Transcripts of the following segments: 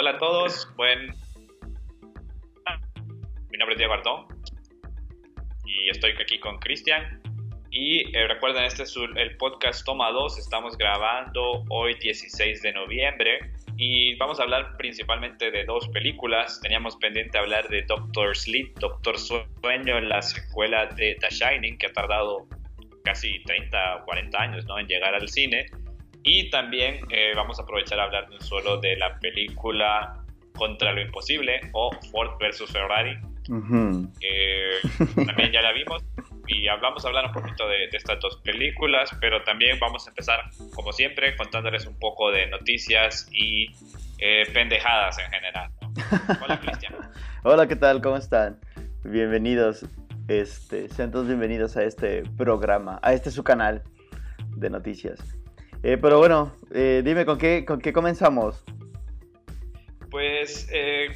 Hola a todos, buen... Mi nombre es Diego Artón y estoy aquí con Cristian. Y eh, recuerden, este es el podcast Toma 2, estamos grabando hoy 16 de noviembre y vamos a hablar principalmente de dos películas. Teníamos pendiente hablar de Doctor Sleep, Doctor Sueño, en la secuela de The Shining, que ha tardado casi 30 o 40 años ¿no? en llegar al cine. Y también eh, vamos a aprovechar a hablar de un solo de la película Contra lo Imposible o Ford versus Ferrari. también ya la vimos y a hablar un poquito de, estas dos películas, pero también vamos a empezar, como siempre, contándoles un poco de noticias y eh, pendejadas en general. Hola, Cristian. Hola, ¿qué tal? ¿Cómo están? Bienvenidos, este, sean todos bienvenidos a este programa, a este su canal de noticias. Eh, pero bueno, eh, dime, ¿con qué, ¿con qué comenzamos? Pues eh,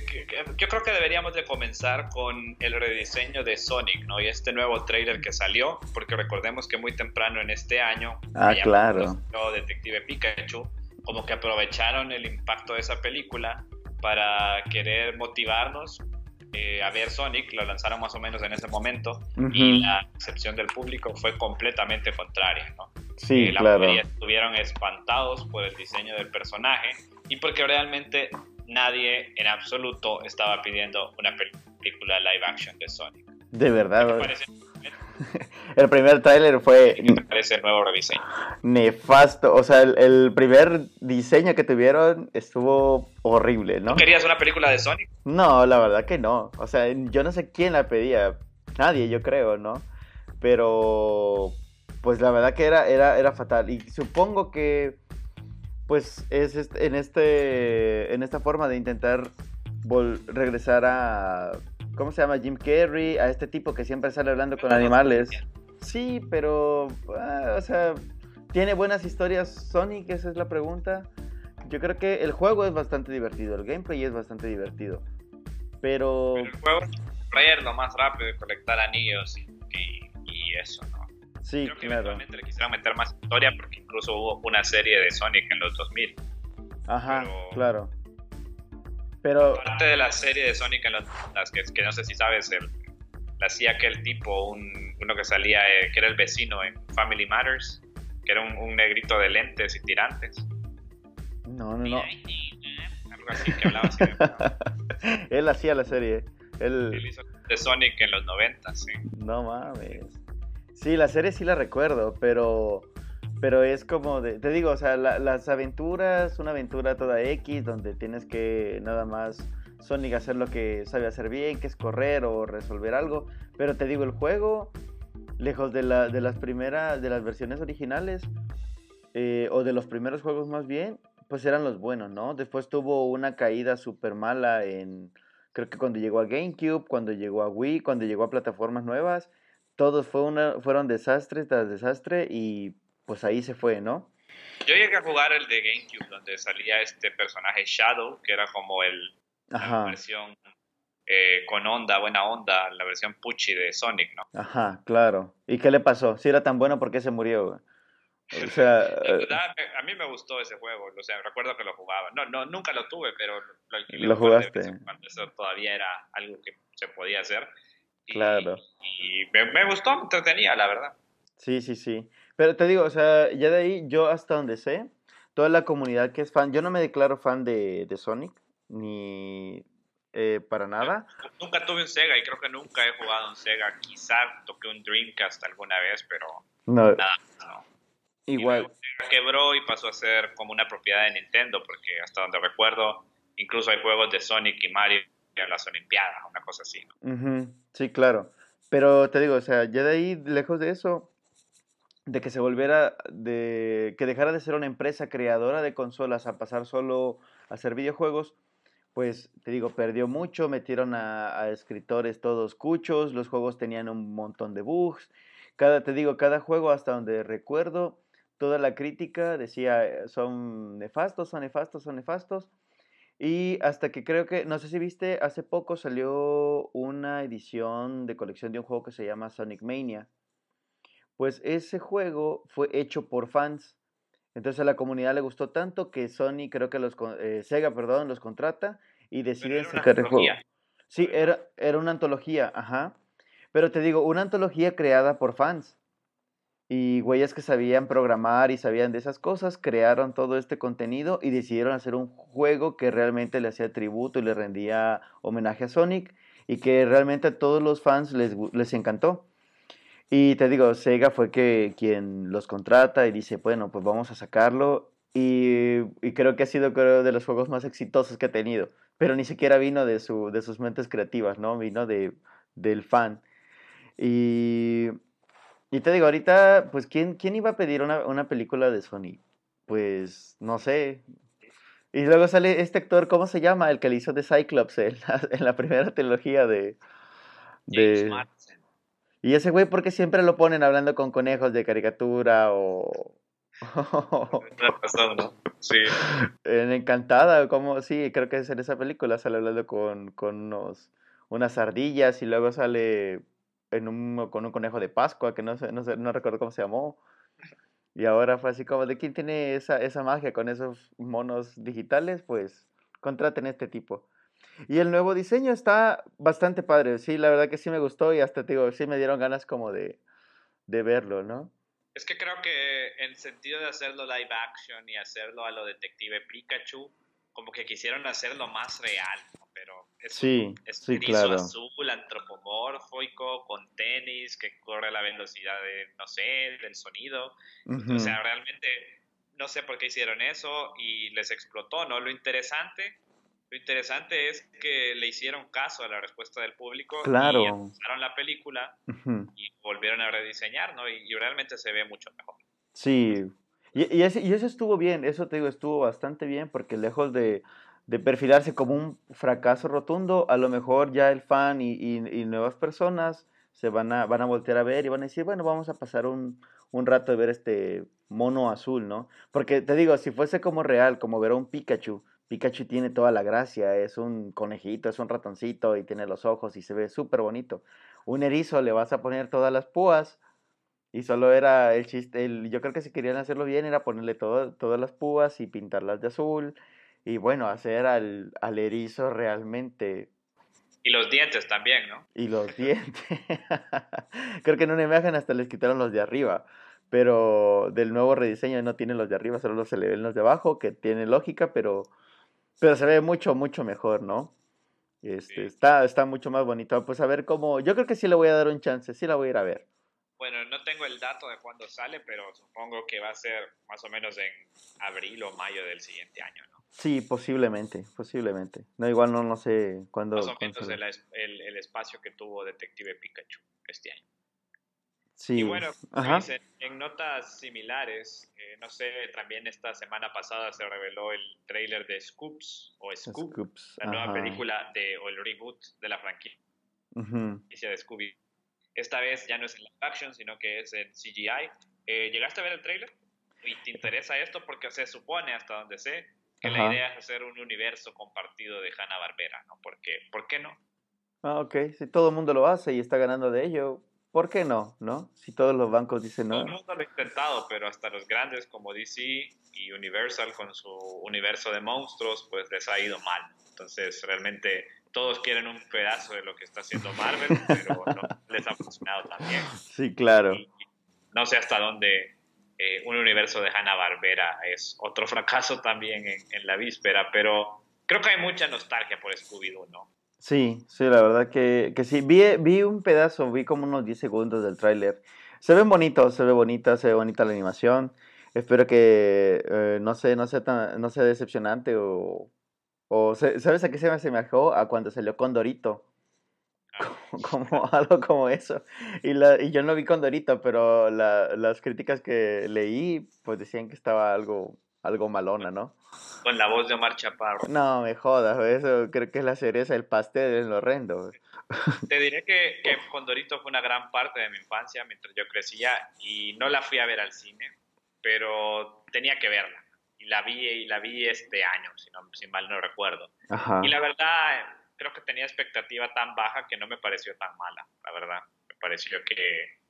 yo creo que deberíamos de comenzar con el rediseño de Sonic, ¿no? Y este nuevo trailer que salió, porque recordemos que muy temprano en este año, ah, claro. Detective Pikachu, como que aprovecharon el impacto de esa película para querer motivarnos a ver Sonic, lo lanzaron más o menos en ese momento, y la excepción del público fue completamente contraria, ¿no? Sí, la claro. mayoría estuvieron espantados por el diseño del personaje y porque realmente nadie en absoluto estaba pidiendo una película live action de Sonic. De verdad. el primer tráiler fue... ¿Qué te parece el nuevo rediseño? Nefasto. O sea, el, primer diseño que tuvieron estuvo horrible, ¿no? querías una película de Sonic? No, la verdad que no. O sea, yo no sé quién la pedía. Nadie, yo creo, ¿no? Pero pues la verdad que era, era, era fatal. Y supongo que, pues, es en, este, en esta forma de intentar regresar a, ¿cómo se llama? Jim Carrey, a este tipo que siempre sale hablando con animales. Sí, pero, ah, o sea, ¿tiene buenas historias Sonic? Esa es la pregunta. Yo creo que el juego es bastante divertido, el gameplay es bastante divertido. Pero... el juego es lo más rápido de colectar anillos y, y eso, ¿no? Sí, Creo que claro. eventualmente le quisieron meter más historia porque incluso hubo una serie de Sonic en los 2000. Ajá, claro. Pero... Aparte de la serie de Sonic en los, las que, que no sé si sabes, el, la hacía aquel tipo, un, uno que salía, eh, que era el vecino en Family Matters, que era un, negrito de lentes y tirantes. No, no, no. Algo así que hablaba así. Él hacía la serie. Él... Él hizo de Sonic en los 90, sí. No mames. Sí, la serie sí la recuerdo, pero, pero es como, de, te digo, o sea, las aventuras, una aventura toda X, donde tienes que nada más Sonic hacer lo que sabe hacer bien, que es correr o resolver algo, pero te digo, el juego, lejos de, la, de las primeras, de las versiones originales, eh, o de los primeros juegos más bien, pues eran los buenos, ¿no? Después tuvo una caída súper mala en, creo que cuando llegó a GameCube, cuando llegó a Wii, cuando llegó a plataformas nuevas, todos fue una, fueron desastres tras desastre y pues ahí se fue, ¿no? Yo llegué a jugar el de GameCube donde salía este personaje Shadow, que era como el, la versión eh, con onda, buena onda, la versión Pucci de Sonic, ¿no? Ajá, claro. ¿Y qué le pasó? Si era tan bueno, ¿por qué se murió? O sea, eh, a mí me gustó ese juego, o sea, recuerdo que lo jugaba. No, no nunca lo tuve, pero lo alquilé. Lo jugaste. Cuando eso todavía era algo que se podía hacer. Claro. Y, me, gustó, me entretenía, la verdad. Sí, sí, sí. Pero te digo, o sea, ya de ahí, yo hasta donde sé, toda la comunidad que es fan, yo no me declaro fan de, Sonic, ni eh, para nada. Nunca tuve un Sega y creo que nunca he jugado un Sega. Quizá toqué un Dreamcast alguna vez, pero no. nada, no. Igual. quebró y pasó a ser como una propiedad de Nintendo, porque hasta donde recuerdo, incluso hay juegos de Sonic y Mario en las Olimpiadas, una cosa así. Sí, claro. Pero te digo, o sea, ya de ahí, lejos de eso, de que se volviera, de que dejara de ser una empresa creadora de consolas a pasar solo a hacer videojuegos, pues te digo, perdió mucho, metieron a, escritores todos cuchos, los juegos tenían un montón de bugs. Cada, te digo, cada juego hasta donde recuerdo, toda la crítica decía, eh, son nefastos, son nefastos, son nefastos. Y hasta que creo que, no sé si viste, hace poco salió una edición de colección de un juego que se llama Sonic Mania. Pues ese juego fue hecho por fans. Entonces a la comunidad le gustó tanto que Sony, creo que los, eh, Sega, perdón, los contrata y deciden sacar el juego. Sí, era, era una antología, ajá. Pero te digo, una antología creada por fans. Y güeyes que sabían programar y sabían de esas cosas, crearon todo este contenido y decidieron hacer un juego que realmente le hacía tributo y le rendía homenaje a Sonic y que realmente a todos los fans les, les encantó. Y te digo, Sega fue que, quien los contrata y dice, bueno, pues vamos a sacarlo. Y, y, creo que ha sido creo, de los juegos más exitosos que ha tenido. Pero ni siquiera vino de, su, de sus mentes creativas, ¿no? Vino de, del fan. Y, y te digo, ahorita, pues, ¿quién, quién iba a pedir una, una película de Sony? Pues, no sé. Y luego sale este actor, ¿cómo se llama? El que le hizo de Cyclops en la, en la primera trilogía de... de... Y ese güey, ¿por qué siempre lo ponen hablando con conejos de caricatura o... sí. En Encantada, como sí, creo que es en esa película, sale hablando con, con unos, unas ardillas y luego sale en un, con un conejo de Pascua, que no, sé, no, sé, no recuerdo cómo se llamó. Y ahora fue así como, ¿de quién tiene esa, esa magia con esos monos digitales? Pues contraten a este tipo. Y el nuevo diseño está bastante padre, sí, la verdad que sí me gustó y hasta te digo, sí me dieron ganas como de, de verlo, ¿no? Es que creo que en sentido de hacerlo live action y hacerlo a lo detective Pikachu, como que quisieron hacerlo más real, pero es sí, es sí, claro. azul, antropomórfico, con tenis, que corre a la velocidad de, no sé, del sonido. O sea, realmente no sé por qué hicieron eso y les explotó, ¿no? Lo interesante lo interesante es que le hicieron caso a la respuesta del público claro. y usaron la película y volvieron a rediseñar, ¿no? Y, realmente se ve mucho mejor. Sí, y, y, ese, y, eso estuvo bien, eso te digo, estuvo bastante bien porque lejos de, de perfilarse como un fracaso rotundo, a lo mejor ya el fan y, y, nuevas personas se van a, van a voltear a ver y van a decir, bueno, vamos a pasar un, un rato de ver este mono azul, ¿no? Porque te digo, si fuese como real, como ver a un Pikachu, Pikachu tiene toda la gracia, es un conejito, es un ratoncito y tiene los ojos y se ve súper bonito. Un erizo le vas a poner todas las púas y solo era el chiste, el, yo creo que si querían hacerlo bien era ponerle todo, todas las púas y pintarlas de azul y bueno, hacer al, al erizo realmente... Y los dientes también, ¿no? Y los dientes. creo que en una imagen hasta les quitaron los de arriba pero del nuevo rediseño no tiene los de arriba, solo se le ven los de abajo, que tiene lógica, pero pero se ve mucho, mucho mejor, ¿no? Este, está, está mucho más bonito. Pues a ver cómo. Yo creo que sí le voy a dar un chance, sí la voy a ir a ver. Bueno, no tengo el dato de cuándo sale, pero supongo que va a ser más o menos en abril o mayo del siguiente año, ¿no? Sí, posiblemente, posiblemente. No, igual no, no sé cuándo. Más o menos el, el, espacio que tuvo Detective Pikachu este año. Sí. Y bueno, pues, en, notas similares, eh, no sé, también esta semana pasada se reveló el trailer de Scoops o Scoop, la nueva película de, o el reboot de la franquicia de Scooby. Esta vez ya no es en live action, sino que es en CGI. Eh, ¿Llegaste a ver el trailer? ¿Y te interesa esto? Porque se supone, hasta donde sé, que la idea es hacer un universo compartido de Hanna-Barbera, ¿no? Porque, ¿Por qué no? Ah, ok. Si todo el mundo lo hace y está ganando de ello, ¿Por qué no? ¿No? Si todos los bancos dicen no. Todo el mundo lo ha intentado, pero hasta los grandes como DC y Universal con su universo de monstruos, pues les ha ido mal. Entonces, realmente todos quieren un pedazo de lo que está haciendo Marvel, pero no les ha funcionado también. Sí, claro. no sé hasta dónde eh, un universo de Hanna-Barbera es otro fracaso también en, en, la víspera, pero creo que hay mucha nostalgia por Scooby-Doo, ¿no? Sí, sí, la verdad que, que sí. Vi, vi un pedazo, vi como unos 10 segundos del tráiler. Se ven bonitos, se ve bonita, se ve bonita la animación. Espero que eh, no, sé, no, sea tan, no sea decepcionante o... o ¿Sabes a qué se me asemejó? A cuando salió Condorito. Ah. Como, como algo como eso. Y, la, y yo no vi Condorito, pero la, las críticas que leí pues decían que estaba algo algo malona, ¿no? Con la voz de Omar Chaparro. No, me jodas, eso creo que es la cereza, el pastel en lo horrendo. Te diré que, que Condorito fue una gran parte de mi infancia mientras yo crecía y no la fui a ver al cine, pero tenía que verla. Y la vi, y la vi este año, si, no, si mal no recuerdo. Y la verdad, creo que tenía expectativa tan baja que no me pareció tan mala, la verdad. Me pareció que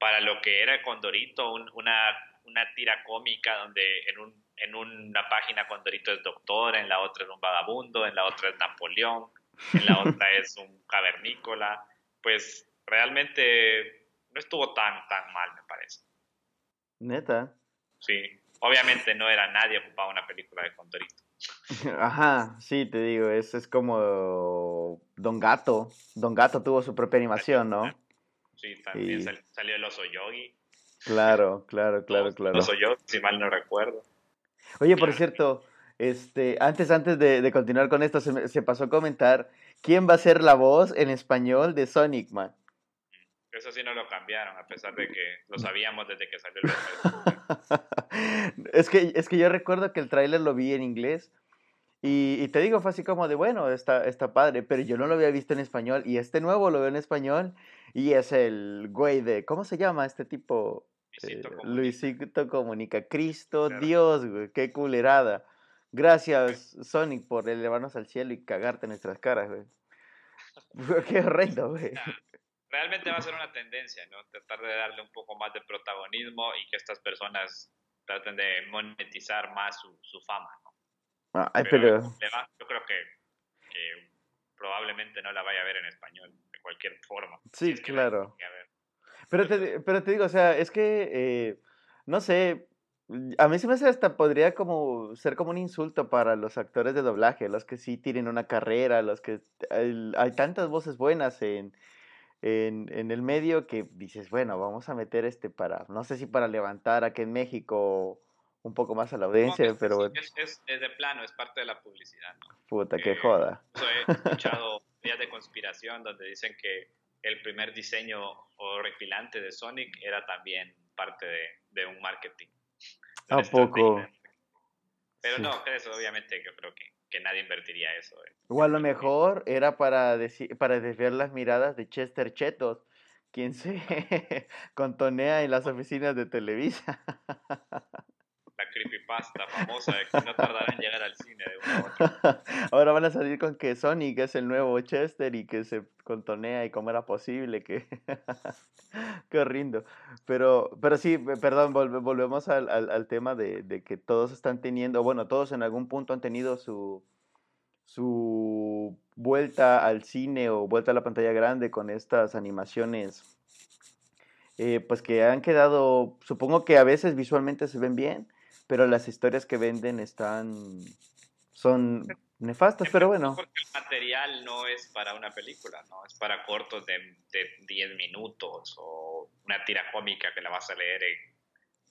para lo que era Condorito, una una tira cómica donde en, un, en una página Condorito es doctor, en la otra es un vagabundo, en la otra es Napoleón, en la otra es un cavernícola, pues realmente no estuvo tan, tan mal, me parece. Neta. Sí, obviamente no era nadie ocupaba una película de Condorito. Ajá, sí, te digo, es, es como Don Gato. Don Gato tuvo su propia animación, ¿no? Sí, también salió el oso yogi. Claro, claro, claro, claro. El oso yogi, si mal no recuerdo. Oye, por cierto, este, antes, antes de, continuar con esto, se, se, pasó a comentar quién va a ser la voz en español de Sonic Man. Eso sí no lo cambiaron, a pesar de que lo sabíamos desde que salió el es que Es que yo recuerdo que el tráiler lo vi en inglés y, te digo, fue así como de, bueno, está, está padre, pero yo no lo había visto en español y este nuevo lo veo en español y es el güey de, ¿cómo se llama este tipo? Luisito, eh, Comunica. Luisito Comunica. Cristo, Dios, güey, qué culerada. Gracias, Sonic, por elevarnos al cielo y cagarte en nuestras caras, güey. qué horrendo, güey realmente va a ser una tendencia, ¿no? Tratar de darle un poco más de protagonismo y que estas personas traten de monetizar más su, su fama, ¿no? pero, yo creo que, que, probablemente no la vaya a ver en español de cualquier forma. Sí, claro. Pero te, pero te digo, o sea, es que, eh, no sé, a mí se me hace hasta podría como ser como un insulto para los actores de doblaje, los que sí tienen una carrera, los que hay tantas voces buenas en, en, en, el medio que dices, bueno, vamos a meter este para, no sé si para levantar aquí en México un poco más a la audiencia, pero... es, es, es, de plano, es parte de la publicidad, ¿no? Puta, qué eh, joda. He escuchado días de conspiración donde dicen que el primer diseño horripilante de Sonic era también parte de, de un marketing. ¿A poco? Pero no, eso obviamente yo creo que que nadie invertiría eso. Eh. O a lo mejor era para, decir, para desviar las miradas de Chester Chetos, quien se contonea en las oficinas de Televisa. Creepypasta famosa de que no tardará en llegar al cine de una Ahora van a salir con que Sonic es el nuevo Chester y que se contonea y cómo era posible que... Qué rindo. Pero, pero sí, perdón, volvemos al, al, tema de, de, que todos están teniendo, bueno, todos en algún punto han tenido su, su vuelta al cine o vuelta a la pantalla grande con estas animaciones, eh, pues que han quedado, supongo que a veces visualmente se ven bien, pero las historias que venden están, son nefastas, pero bueno. Porque el material no es para una película, ¿no? Es para cortos de, de 10 minutos o una tira cómica que la vas a leer en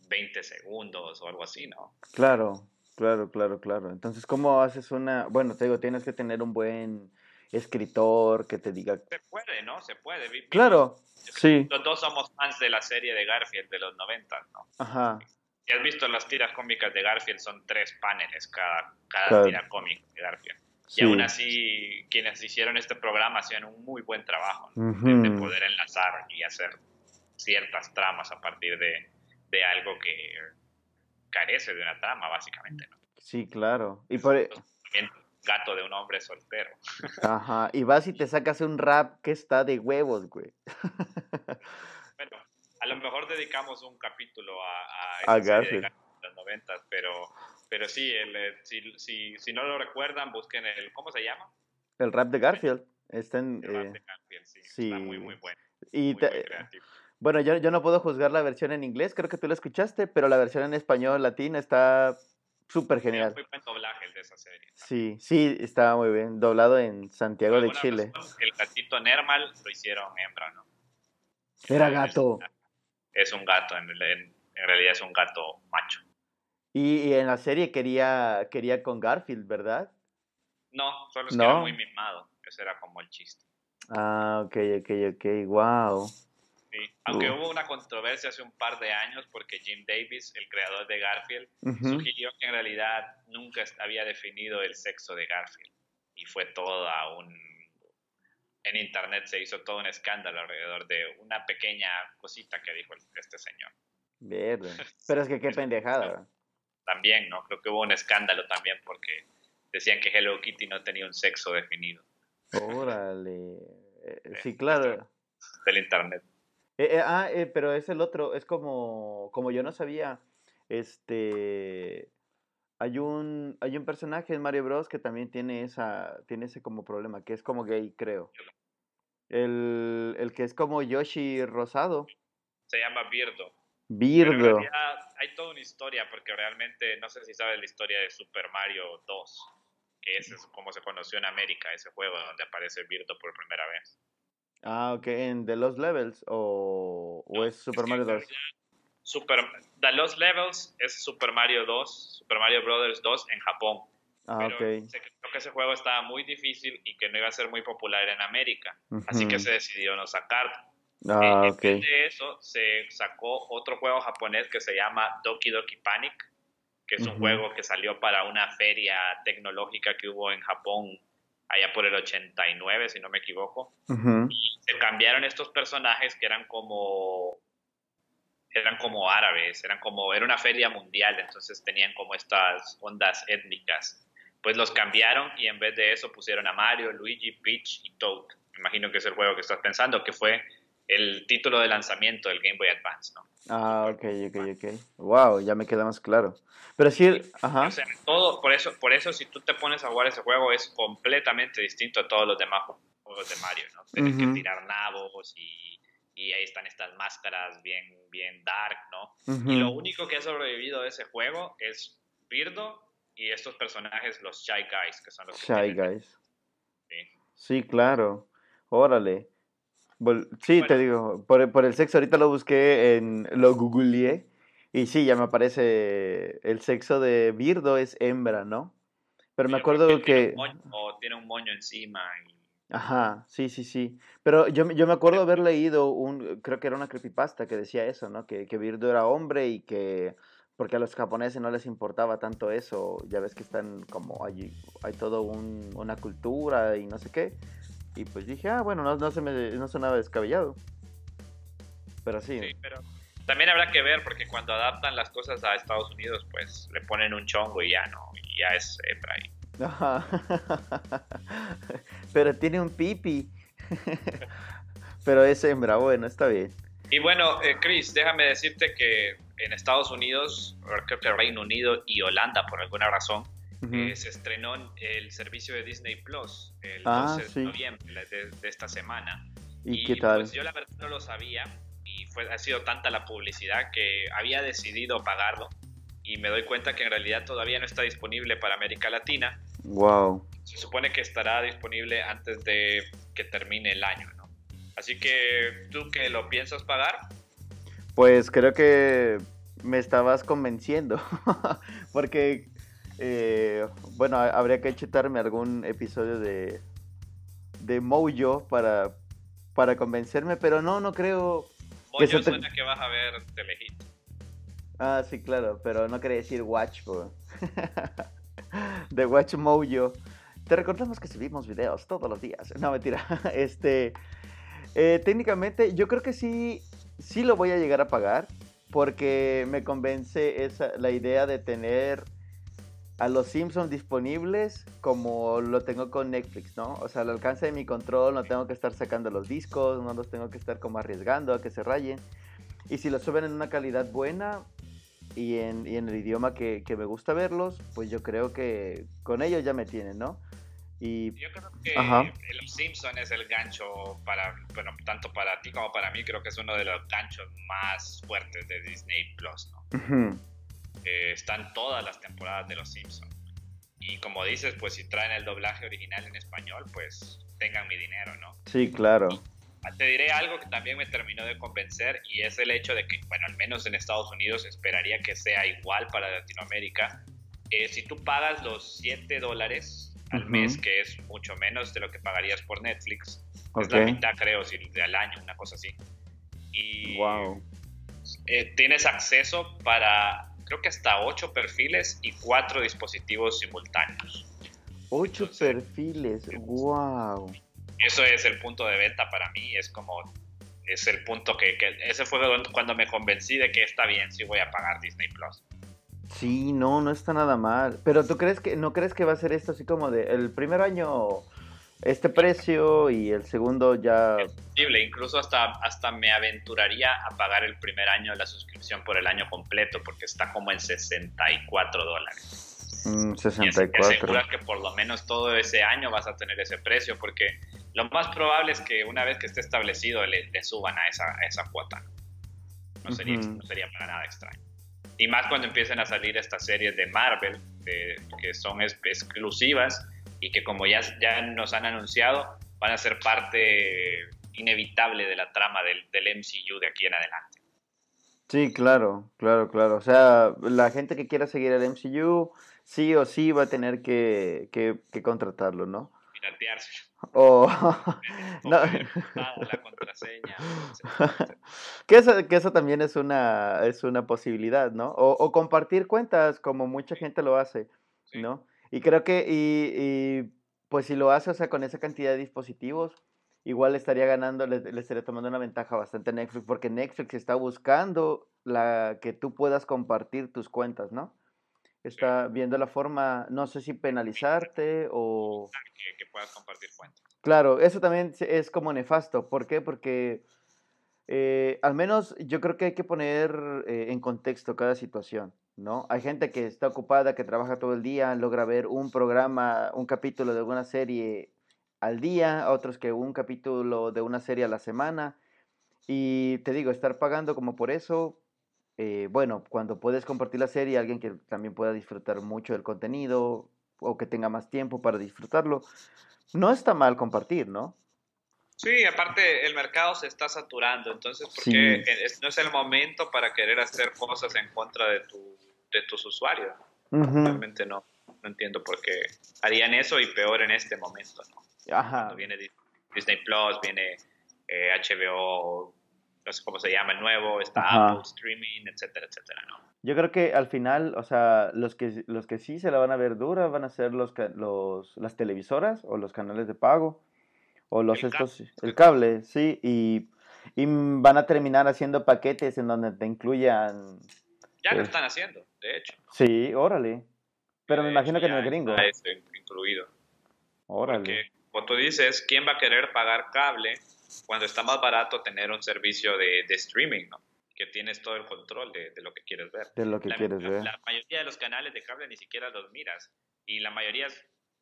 20 segundos o algo así, ¿no? Claro, claro, claro, claro. Entonces, ¿cómo haces una...? Bueno, te digo, tienes que tener un buen escritor que te diga... Se puede, ¿no? Se puede. Claro, sí. Los dos somos fans de la serie de Garfield de los 90, ¿no? Ajá. Si has visto las tiras cómicas de Garfield, son tres paneles cada, cada tira cómica de Garfield. Y aún así, quienes hicieron este programa hacían un muy buen trabajo de, poder enlazar y hacer ciertas tramas a partir de, de, algo que carece de una trama, básicamente. ¿no? Sí, claro. Y por... E gato de un hombre soltero. Ajá, y vas y te sacas un rap que está de huevos, güey. A lo mejor dedicamos un capítulo a, a, Garfield. de los 90, pero, pero sí, el, eh, si, si, si, no lo recuerdan, busquen el, ¿cómo se llama? El rap de Garfield. Está en, el rap de Garfield, sí, sí. Está muy, muy bueno. Y bueno, yo, yo no puedo juzgar la versión en inglés, creo que tú la escuchaste, pero la versión en español latina está súper genial. muy buen doblaje el de esa serie. Sí, sí, estaba muy bien, doblado en Santiago de Chile. el gatito Nermal lo hicieron hembra, ¿no? Era gato es un gato, en, realidad es un gato macho. Y, en la serie quería, quería con Garfield, ¿verdad? No, solo es que era muy mimado. Ese era como el chiste. Ah, ok, ok, ok, wow. Sí, aunque hubo una controversia hace un par de años porque Jim Davis, el creador de Garfield, sugirió que en realidad nunca había definido el sexo de Garfield. Y fue toda un en internet se hizo todo un escándalo alrededor de una pequeña cosita que dijo este señor. Verde. Pero es que qué pendejada. También, ¿no? Creo que hubo un escándalo también porque decían que Hello Kitty no tenía un sexo definido. Órale. Eh, sí, claro. Del internet. Eh, eh, ah, pero es el otro, es como, como yo no sabía. este, hay un, hay un personaje en Mario Bros que también tiene esa, tiene ese como problema, que es como gay, creo. El, el que es como Yoshi rosado. Se llama Birdo. Birdo. hay toda una historia, porque realmente no sé si sabes la historia de Super Mario 2, que es como se conoció en América, ese juego donde aparece Birdo por primera vez. Ah, ok, ¿en The Lost Levels o, o es Super Mario 2? Super, The Lost Levels es Super Mario 2, Super Mario Brothers 2 en Japón. Ah, pero ok. creo que ese juego estaba muy difícil y que no iba a ser muy popular en América. Así que se decidió no sacarlo. Ah, en ok. vez de eso, se sacó otro juego japonés que se llama Doki Doki Panic, que es un juego que salió para una feria tecnológica que hubo en Japón allá por el 89, si no me equivoco. Y se cambiaron estos personajes que eran como eran como árabes, eran como era una feria mundial, entonces tenían como estas ondas étnicas. Pues los cambiaron y en vez de eso pusieron a Mario, Luigi, Peach y Toad. Me imagino que es el juego que estás pensando, que fue el título de lanzamiento del Game Boy Advance, ¿no? Ah, ok, ok, ok. Wow, ya me queda más claro. Pero sí, ajá. O sea, todo, por eso, por eso si tú te pones a jugar ese juego es completamente distinto a todos los demás juegos de Mario, ¿no? Tienes Ujú. que tirar nabos y, y ahí están estas máscaras bien, bien dark, ¿no? Y lo único que ha sobrevivido de ese juego es Birdo y estos personajes, los Shy Guys, que son los que Shy tienen- Guys. sí. Sí, claro. Órale. Sí, te digo, por, por el sexo ahorita lo busqué en, lo googleé y sí, ya me aparece el sexo de Birdo es hembra, ¿no? Pero me acuerdo tiene que... un moño- o tiene un moño encima. y- Ajá, sí, sí, sí. Pero yo, me- yo me acuerdo haber leído un, creo que era una creepypasta que decía eso, ¿no? Que, que Birdo era hombre y que, porque a los japoneses no les importaba tanto eso, ya ves que están como allí, hay todo un, una cultura y no sé qué. Y pues dije, ah, bueno, no, no se me, no sonaba descabellado. Pero sí. Sí, pero también habrá que ver porque cuando adaptan las cosas a Estados Unidos, pues le ponen un chongo y ya no, y ya es hembra. y- Ajá. Pero tiene un pipi. Pero es hembra, bueno, está bien. Y bueno, eh, Chris, déjame decirte que en Estados Unidos, o creo que Reino Unido y Holanda, por alguna razón, eh, se estrenó el servicio de Disney Plus el Ah, 12 sí. de noviembre de, de esta semana. ¿Y qué tal? Pues yo la verdad no lo sabía y fue, ha sido tanta la publicidad que había decidido pagarlo y me doy cuenta que en realidad todavía no está disponible para América Latina. Wow. Se supone que estará disponible antes de que termine el año, ¿no? Así que tú que lo piensas pagar, Pues creo que me estabas convenciendo. Porque, eh, bueno, ha- habría que chutarme algún episodio de, de Mojo para, para convencerme, pero no, no creo. Que Moño se te- suena que vas a ver Telehit. Ah, sí, claro, pero no quería decir Watch, po. de Watch Mojo. Te recordamos que subimos videos todos los días. No, mentira. Este, eh, técnicamente, yo creo que sí, sí lo voy a llegar a pagar porque me convence esa, la idea de tener a los Simpsons disponibles como lo tengo con Netflix, ¿no? O sea, al alcance de mi control, no tengo que estar sacando los discos, no los tengo que estar como arriesgando a que se rayen. Y si los suben en una calidad buena y en, y en el idioma que, que me gusta verlos, pues yo creo que con ellos ya me tienen, ¿no? Y Yo creo que Ajá. Los Simpson es el gancho para, bueno, tanto para ti como para mí, creo que es uno de los ganchos más fuertes de Disney Plus, ¿no? Eh, están todas las temporadas de Los Simpson. Y como dices, pues si traen el doblaje original en español, pues tengan mi dinero, ¿no? sí, claro. Te diré algo que también me terminó de convencer y es el hecho de que, bueno, al menos en Estados Unidos esperaría que sea igual para Latinoamérica. Eh, si tú pagas los 7 dólares al Ujú. mes, que es mucho menos de lo que pagarías por Netflix, es Ok. la mitad creo, si, al año, una cosa así. Y Wow. eh, tienes acceso para, creo que hasta 8 perfiles y 4 dispositivos simultáneos. Ocho Entonces, perfiles. Wow. Eso es el punto de venta para mí, es como, es el punto que, que ese fue cuando me convencí de que está bien, sí voy a pagar Disney Plus. Sí, no, no está nada mal. Pero tú crees que, ¿no crees que va a ser esto así como de el primer año este precio y el segundo ya... Es posible, incluso hasta, hasta me aventuraría a pagar el primer año de la suscripción por el año completo, porque está como en 64 dólares. Mm, 64. Y que por lo menos todo ese año vas a tener ese precio, porque lo más probable es que una vez que esté establecido le, suban a esa, esa cuota. No sería, no sería para nada extraño. Y más cuando empiecen a salir estas series de Marvel, que son exclusivas y que como ya, ya nos han anunciado, van a ser parte inevitable de la trama del, del MCU de aquí en adelante. Sí, claro, claro, claro. O sea, la gente que quiera seguir el MCU, sí o sí va a tener que, que, que contratarlo, ¿no? O no. la contraseña. que, eso, que eso también es una, es una posibilidad, ¿no? O, o compartir cuentas como mucha gente lo hace, ¿no? Y creo que, y, pues si lo hace, o sea, con esa cantidad de dispositivos, igual estaría ganando, le, estaría tomando una ventaja bastante a Netflix, porque Netflix está buscando la que tú puedas compartir tus cuentas, ¿no? Está viendo la forma, no sé si penalizarte o... Que, puedas compartir cuentas. Claro, eso también es como nefasto. ¿Por qué? Porque eh, al menos yo creo que hay que poner eh, en contexto cada situación, ¿no? Hay gente que está ocupada, que trabaja todo el día, logra ver un programa, un capítulo de alguna serie al día, otros que un capítulo de una serie a la semana. Y te digo, estar pagando como por eso, eh, bueno, cuando puedes compartir la serie, alguien que también pueda disfrutar mucho del contenido o que tenga más tiempo para disfrutarlo, no está mal compartir, ¿no? Sí, aparte el mercado se está saturando, entonces porque no es el momento para querer hacer cosas en contra de, tu, de tus usuarios. Realmente no, no entiendo por qué harían eso y peor en este momento, ¿no? Ajá. Cuando viene Disney Plus, viene HBO, eh, no sé cómo se llama el nuevo, está Apple Streaming, etcétera, etcétera, ¿no? Yo creo que al final, o sea, los que, los que sí se la van a ver dura van a ser los, los, las televisoras o los canales de pago o los el estos, cable. el cable, sí, y, y, van a terminar haciendo paquetes en donde te incluyan... Ya lo eh, están haciendo, de hecho. Sí, órale. Pero me imagino que en el gringo. Está incluido. Órale. Porque, como tú dices, ¿quién va a querer pagar cable cuando está más barato tener un servicio de, de streaming, ¿no? Que tienes todo el control de, de, lo que quieres ver. De lo que quieres ver. La mayoría de los canales de cable ni siquiera los miras. Y la mayoría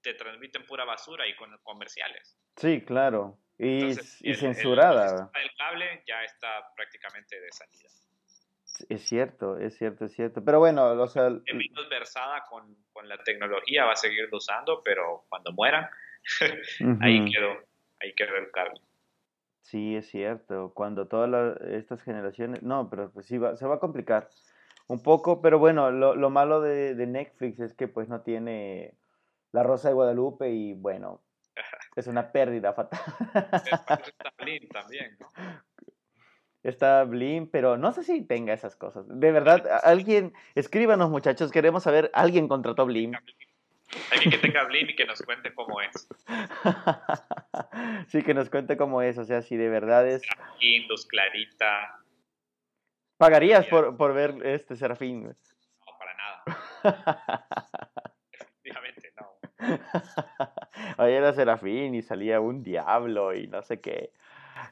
te transmiten pura basura y con comerciales. Sí, claro. Y, y censurada. El, cable ya está prácticamente de salida. Es cierto, es cierto, es cierto. Pero bueno, o sea... menos versada con, con, la tecnología, va a seguir usando, pero cuando mueran, ahí quedó, ahí quedó el cable. Sí, es cierto. Cuando todas estas generaciones... No, pero pues sí, va, se va a complicar un poco. Pero bueno, lo, lo malo de, de, Netflix es que pues no tiene La Rosa de Guadalupe y bueno, es una pérdida fatal. Está Blim también, ¿no? Está Blim, pero no sé si tenga esas cosas. De verdad, alguien, escríbanos muchachos, queremos saber, ¿alguien contrató Blim? Alguien que tenga Blim y que nos cuente cómo es. sí, que nos cuente cómo es, o sea, si de verdad es... Serafín, Luz Clarita. ¿Pagarías por, por ver este Serafín? No, para nada. Efectivamente, no. Ahí era Serafín y salía un diablo y no sé qué.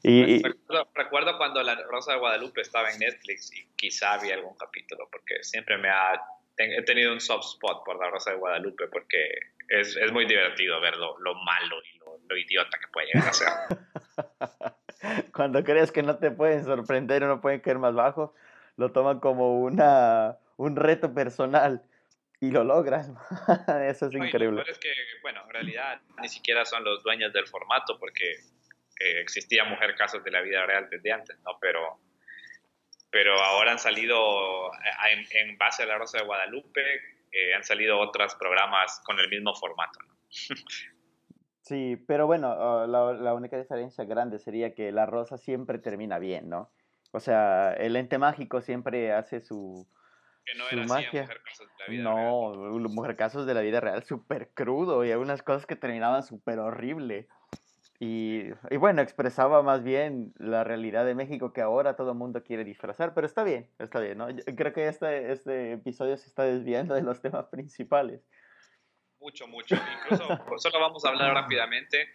Y, recuerdo, recuerdo, cuando La Rosa de Guadalupe estaba en Netflix y quizá había algún capítulo, porque siempre me ha he tenido un soft spot por la Rosa de Guadalupe porque es, es muy divertido ver lo, malo y lo, idiota que puede llegar a ser. Cuando crees que no te pueden sorprender o no pueden caer más bajo, lo toman como una, un reto personal y lo logran. Eso es increíble. es que, bueno, en realidad ni siquiera son los dueños del formato porque eh, existía Mujer Casos de la Vida Real desde antes, ¿no? Pero pero ahora han salido, eh, en, base a la Rosa de Guadalupe, eh, han salido otros programas con el mismo formato. Sí, pero bueno, ah, la, única diferencia grande sería que la Rosa siempre termina bien, ¿no? O sea, el ente mágico siempre hace su, que no era magia. Así, mujer casos de la vida no, Mujer Casos de la vida real súper crudo y algunas cosas que terminaban súper horrible. Y, y, bueno, expresaba más bien la realidad de México que ahora todo el mundo quiere disfrazar, pero está bien, está bien, ¿no? creo que este, este episodio se está desviando de los temas principales. Mucho, mucho. Incluso, solo vamos a hablar rápidamente.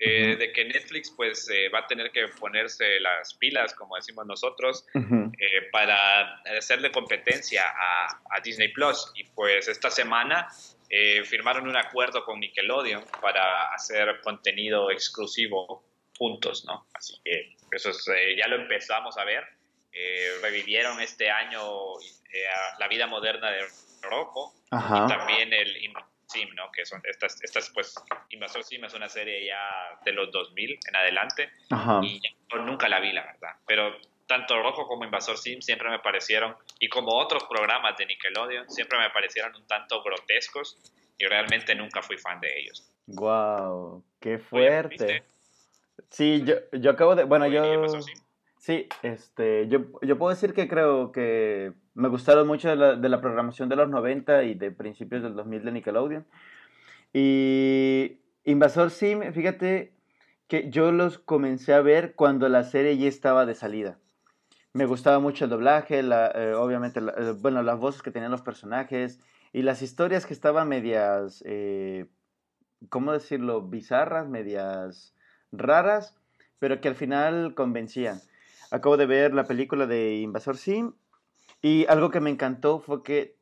eh, de que Netflix pues eh, va a tener que ponerse las pilas, como decimos nosotros, eh, para hacerle competencia a, a, Disney Plus. Y pues esta semana firmaron un acuerdo con Nickelodeon para hacer contenido exclusivo juntos, ¿no? Así que eso ya lo empezamos a ver. revivieron este año la vida moderna de Rocco y también el Sim, ¿no? Que son estas, estas pues, Invasor Sim es una serie ya de los 2000 en adelante y yo nunca la vi, la verdad. Pero tanto Rojo como Invasor Sim siempre me parecieron, y como otros programas de Nickelodeon, siempre me parecieron un tanto grotescos y realmente nunca fui fan de ellos. ¡Wow! ¡Qué fuerte! Sí, yo, yo acabo de... Bueno, yo... Sí, este, yo, yo puedo decir que creo que me gustaron mucho de la, de la, programación de los 90 y de principios del 2000 de Nickelodeon. Y Invasor Sim, fíjate que yo los comencé a ver cuando la serie ya estaba de salida. Me gustaba mucho el doblaje, la, eh, obviamente, eh, bueno, las voces que tenían los personajes y las historias que estaban medias, eh, ¿cómo decirlo?, bizarras, medias raras, pero que al final convencían. Acabo de ver la película de Invasor Sim y algo que me encantó fue que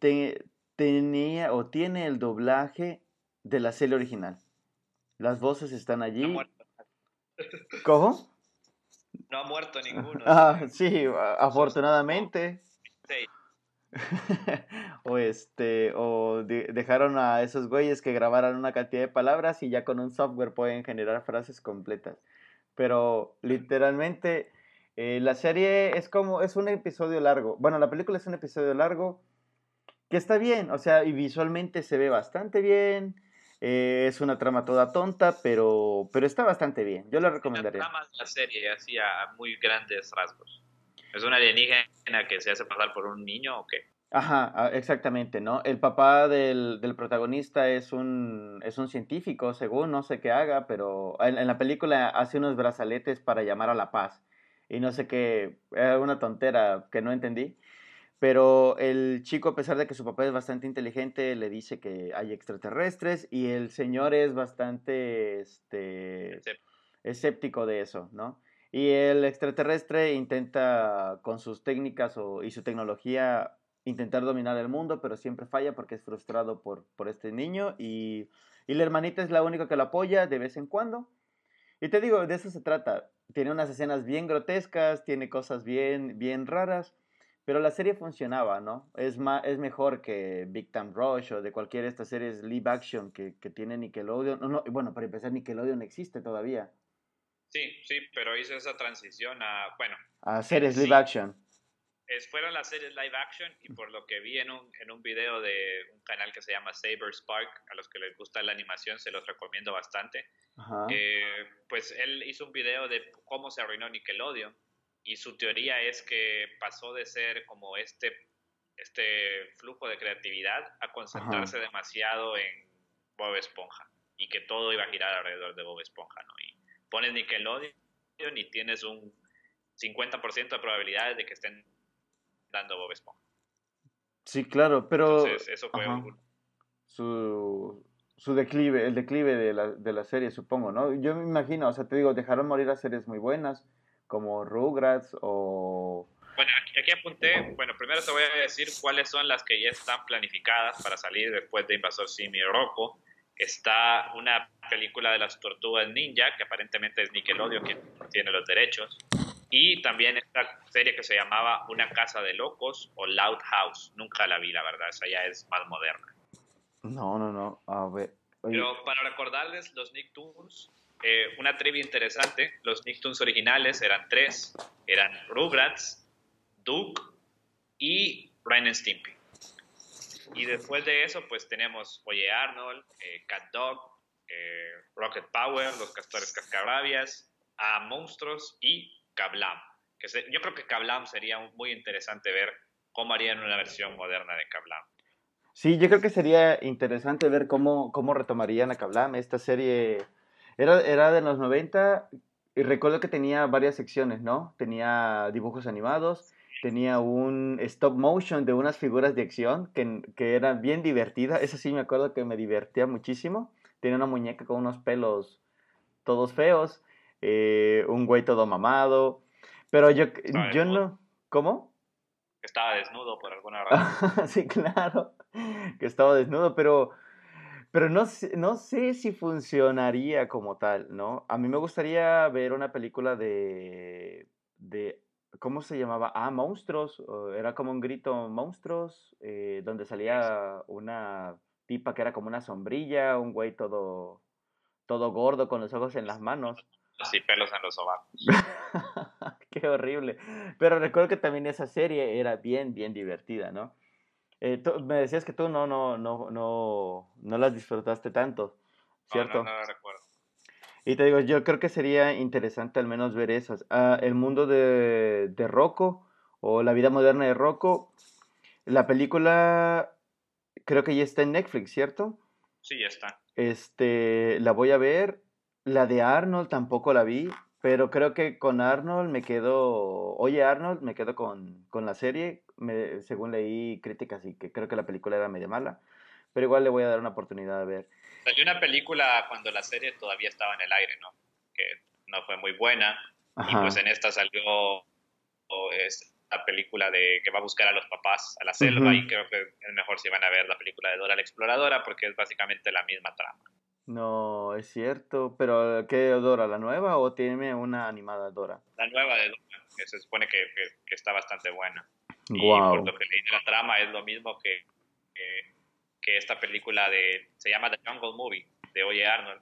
tenía o tiene el doblaje de la serie original. Las voces están allí. ¿Cómo? No ha muerto ninguno. Ah, sí, afortunadamente. o este, o dejaron a esos güeyes que grabaran una cantidad de palabras y ya con un software pueden generar frases completas. Pero literalmente eh, la serie es como, es un episodio largo. Bueno, la película es un episodio largo que está bien, o sea, y visualmente se ve bastante bien. Eh, es una trama toda tonta, pero, pero está bastante bien. Yo la recomendaría. La trama de la serie así a muy grandes rasgos. ¿Es una alienígena que se hace pasar por un niño o qué? Ajá, exactamente, ¿no? El papá del, del, protagonista es un, es un científico, según, no sé qué haga, pero en, en, la película hace unos brazaletes para llamar a la paz y no sé qué, era una tontera que no entendí. Pero el chico, a pesar de que su papá es bastante inteligente, le dice que hay extraterrestres y el señor es bastante este, escéptico de eso, ¿no? Y el extraterrestre intenta con sus técnicas o, y su tecnología intentar dominar el mundo, pero siempre falla porque es frustrado por, por este niño y, y la hermanita es la única que lo apoya de vez en cuando. Y te digo, de eso se trata tiene unas escenas bien grotescas, tiene cosas bien, bien raras, pero la serie funcionaba, ¿no? Es, más, es mejor que Big Time Rush o de cualquiera de estas series live action que, que tiene Nickelodeon. No, no, bueno, para empezar, Nickelodeon existe todavía. Sí, sí, pero hizo esa transición a, bueno. A series live action. Es, fueron las series live action y por lo que vi en un, en un video de un canal que se llama Saber Spark, a los que les gusta la animación se los recomiendo bastante. Eh, pues él hizo un video de cómo se arruinó Nickelodeon y su teoría es que pasó de ser como este, este flujo de creatividad a concentrarse demasiado en Bob Esponja y que todo iba a girar alrededor de Bob Esponja, ¿no? Y pones Nickelodeon y tienes un 50% de probabilidades de que estén dando Bob Esponja. Sí, claro, pero... eso fue su, su declive, el declive de la, de la serie, supongo, ¿no? Yo me imagino, o sea, te digo, dejaron morir a series muy buenas, como Rugrats o... Bueno, aquí, apunté, bueno, primero te voy a decir cuáles son las que ya están planificadas para salir después de Invasor Simi Rocco. Está una película de las tortugas ninja, que aparentemente es Nickelodeon quien tiene los derechos. Y también esta serie que se llamaba Una casa de locos o Loud House. Nunca la vi, la verdad, esa ya es más moderna. No, no, no, a ver. Pero para recordarles, los Nicktoons, eh, una trivia interesante, los Nicktoons originales eran tres, eran Rugrats, Duke y Ren Stimpy. Y después de eso, pues tenemos Oye Arnold, eh, Cat Dog, eh, Rocket Power, Los Castores Cascarabias, A Monstruos y Kablam. Que yo creo que Kablam sería muy interesante ver cómo harían una versión moderna de Kablam. Sí, yo creo que sería interesante ver cómo, cómo retomarían a Kablam. Esta serie era, era de los 90 y recuerdo que tenía varias secciones, ¿no? Tenía dibujos animados, tenía un stop motion de unas figuras de acción que, que eran bien divertidas. Eso sí me acuerdo que me divertía muchísimo. Tenía una muñeca con unos pelos todos feos, eh, un güey todo mamado, pero yo, yo no... ¿Cómo? estaba desnudo por alguna razón. sí, claro, que estaba desnudo, pero, pero no, no sé si funcionaría como tal, ¿no? A mí me gustaría ver una película de, de ¿cómo se llamaba? Ah, Monstruos, era como un grito Monstruos, eh, donde salía una tipa que era como una sombrilla, un güey todo, todo gordo con los ojos en las manos. Sí, pelos en los sobacos. Qué horrible. Pero recuerdo que también esa serie era bien, bien divertida, ¿no? Eh, me decías que tú no, no, no, no, no las disfrutaste tanto, ¿cierto? No, no, no recuerdo. Y te digo, yo creo que sería interesante al menos ver esas. Ah, el mundo de, de Rocco o la vida moderna de Rocco. La película creo que ya está en Netflix, ¿cierto? Sí, ya está. Este, la voy a ver. La de Arnold tampoco la vi, pero creo que con Arnold me quedo, oye Arnold, me quedo con, con la serie, me, según leí críticas y que creo que la película era medio mala, pero igual le voy a dar una oportunidad de ver. Salió una película cuando la serie todavía estaba en el aire, ¿no? Que no fue muy buena, y pues en esta salió la película de que va a buscar a los papás a la selva y creo que es mejor si van a ver la película de Dora la Exploradora porque es básicamente la misma trama. No, es cierto, pero ¿qué Dora? ¿La nueva o tiene una animada Dora? La nueva de Dora, que se supone que, que, está bastante buena. Y por lo que leí de la trama es lo mismo que, que, esta película de, se llama The Jungle Movie, de Oye Arnold.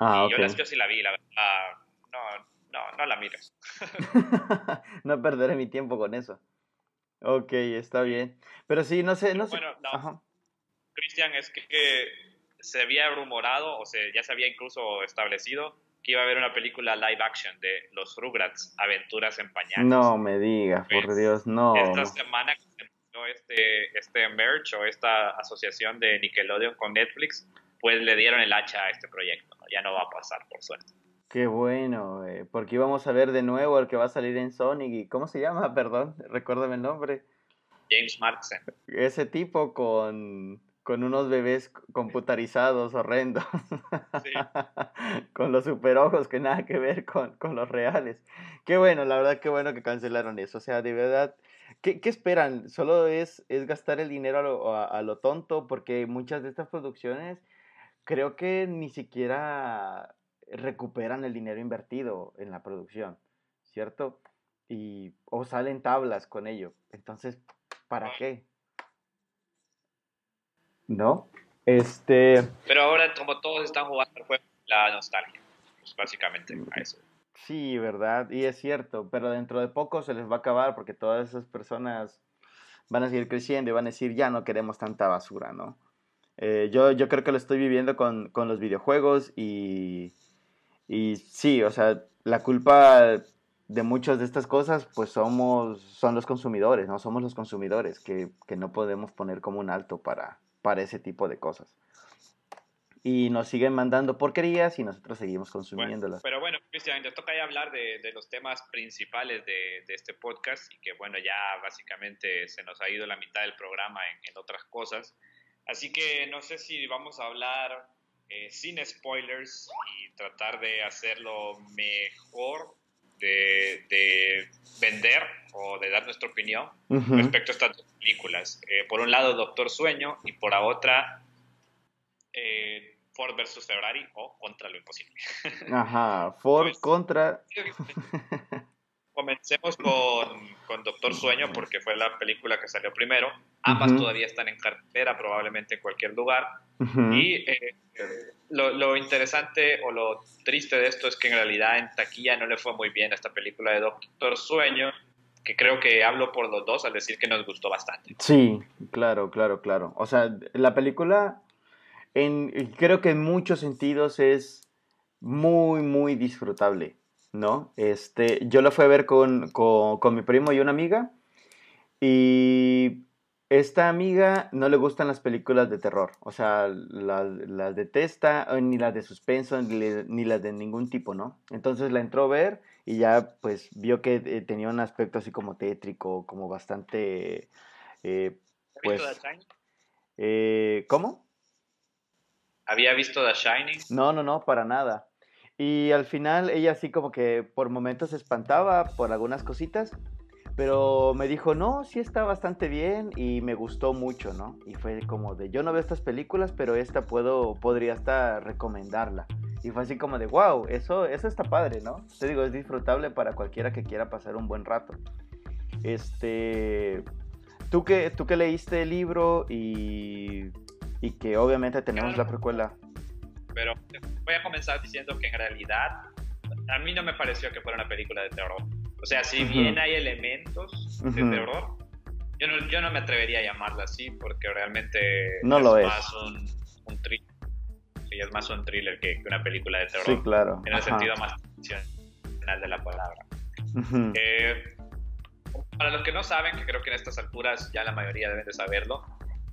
Ah, y yo, la, yo sí la vi, la verdad, no, no, no la mires. no perderé mi tiempo con eso. Ok, está bien. Pero sí, no sé, no sé. Bueno, no. Cristian, es que se había rumorado, o sea, ya se había incluso establecido que iba a haber una película live action de los Rugrats, Aventuras en Pañales. No me digas, por pues, Dios, no. Esta semana que se este, este merge o esta asociación de Nickelodeon con Netflix, pues le dieron el hacha a este proyecto. Ya no va a pasar, por suerte. Qué bueno, eh, porque íbamos a ver de nuevo el que va a salir en Sonic. y ¿Cómo se llama? Perdón, recuérdame el nombre. James Marsden. Ese tipo con con unos bebés computarizados horrendos, con los superojos que nada que ver con, los reales. Qué bueno, la verdad, qué bueno que cancelaron eso. O sea, de verdad, ¿qué, esperan? ¿Solo es, es gastar el dinero a lo, a, lo tonto? Porque muchas de estas producciones creo que ni siquiera recuperan el dinero invertido en la producción, ¿cierto? Y, o salen tablas con ello. Entonces, ¿para qué? ¿No? Este... Pero ahora, como todos están jugando fue la nostalgia, pues básicamente a eso. Sí, verdad, y es cierto, pero dentro de poco se les va a acabar porque todas esas personas van a seguir creciendo y van a decir, ya no queremos tanta basura, ¿no? Eh, yo, yo creo que lo estoy viviendo con, con los videojuegos y, y sí, o sea, la culpa de muchas de estas cosas, pues somos, son los consumidores, ¿no? Somos los consumidores que, que no podemos poner como un alto para, para ese tipo de cosas. Y nos siguen mandando porquerías y nosotros seguimos consumiéndolas. pero bueno, Cristian, te toca ya hablar de, de los temas principales de, de, este podcast y que bueno, ya básicamente se nos ha ido la mitad del programa en, en otras cosas. Así que no sé si vamos a hablar eh, sin spoilers y tratar de hacerlo mejor de, de, vender o de dar nuestra opinión respecto a estas dos películas. Eh, por un lado, Doctor Sueño y por la otra, eh, Ford versus Ferrari o Contra lo Imposible. Ajá, Ford pues, contra... Comencemos con, con, Doctor Sueño porque fue la película que salió primero. Ambas todavía están en cartera, probablemente en cualquier lugar. Y eh, lo, lo, interesante o lo triste de esto es que en realidad en taquilla no le fue muy bien a esta película de Doctor Sueño, que creo que hablo por los dos al decir que nos gustó bastante. Sí, claro, claro, claro. O sea, la película en, creo que en muchos sentidos es muy, muy disfrutable. ¿no? Este, yo lo fui a ver con, mi primo y una amiga y esta amiga no le gustan las películas de terror, o sea, las, detesta, eh, ni las de suspenso, ni, las de ningún tipo, ¿no? Entonces la entró a ver y ya pues vio que eh, tenía un aspecto así como tétrico, como bastante... Eh, pues, visto The Shining? Eh, ¿Cómo? ¿Había visto The Shining? No, no, no, para nada. Y al final ella así como que por momentos se espantaba por algunas cositas, pero me dijo, no, sí está bastante bien y me gustó mucho, ¿no? Y fue como de, yo no veo estas películas, pero esta puedo, podría hasta recomendarla. Y fue así como de, wow, eso, eso está padre, ¿no? Te digo, es disfrutable para cualquiera que quiera pasar un buen rato. Este, tú que, tú que leíste el libro y, y que obviamente tenemos la precuela. Pero voy a comenzar diciendo que en realidad a mí no me pareció que fuera una película de terror. O sea, si bien hay elementos de terror, yo no, yo no me atrevería a llamarla así porque realmente no lo es. más un, un thriller es más un thriller que, una película de terror. Sí, claro. En el sentido más tradicional de la palabra. Eh, para los que no saben, que creo que en estas alturas ya la mayoría deben de saberlo,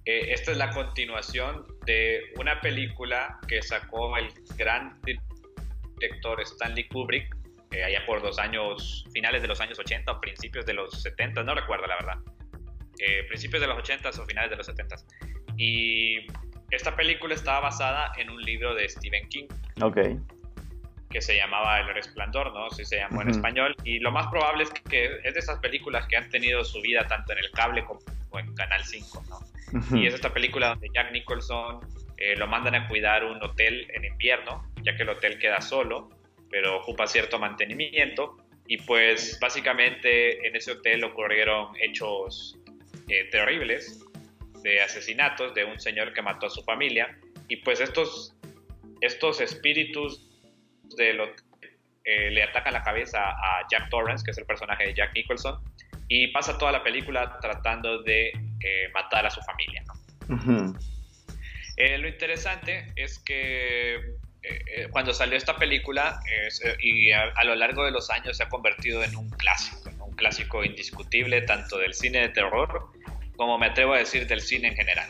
eh, esta es la continuación de una película que sacó el gran director Stanley Kubrick eh, allá por los años, finales de los años 80 o principios de los 70, no recuerdo la verdad. principios de los 80 o finales de los 70. Y esta película estaba basada en un libro de Stephen King. Ok. Que se llamaba El Resplandor, ¿no? Sí se llamó en español. Y lo más probable es que es de esas películas que han tenido su vida tanto en el cable como en Canal 5, ¿no? Y es esta película donde Jack Nicholson eh, lo mandan a cuidar un hotel en invierno, ya que el hotel queda solo, pero ocupa cierto mantenimiento. Y pues básicamente en ese hotel ocurrieron hechos eh, terribles de asesinatos de un señor que mató a su familia. Y pues estos, estos espíritus de lo, eh, le atacan la cabeza a Jack Torrance, que es el personaje de Jack Nicholson, y pasa toda la película tratando de eh, matar a su familia. Eh, lo interesante es que cuando salió esta película y a, lo largo de los años se ha convertido en un clásico, un clásico indiscutible tanto del cine de terror como me atrevo a decir, del cine en general.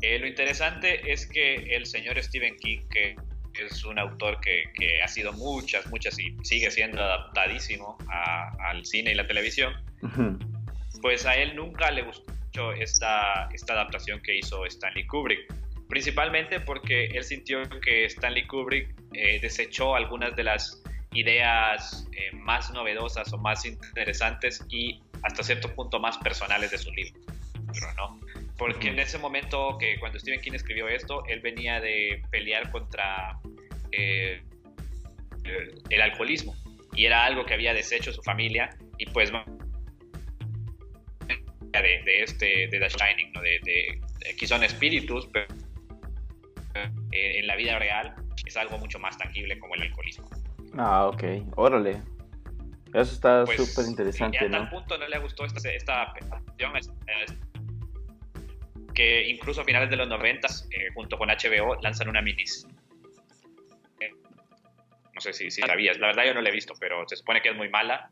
Eh, lo interesante es que el señor Stephen King, que es un autor que, que ha sido muchas, muchas y sigue siendo adaptadísimo al cine y la televisión, pues a él nunca le gustó esta, esta adaptación que hizo Stanley Kubrick. Principalmente porque él sintió que Stanley Kubrick eh, desechó algunas de las ideas eh, más novedosas o más interesantes y hasta cierto punto más personales de su libro. ¿No? Porque en ese momento que cuando Stephen King escribió esto, él venía de pelear contra eh, el, alcoholismo y era algo que había deshecho su familia y pues de, de este de The Shining, ¿no? de, de, aquí son espíritus, pero eh, en la vida real es algo mucho más tangible como el alcoholismo. Ah, ok, órale. Eso está pues, súper interesante. Y a tal punto no le gustó esta, esta que incluso a finales de los 90, eh, junto con HBO, lanzan una mini. no sé si, sabías, la verdad yo no la he visto, pero se supone que es muy mala.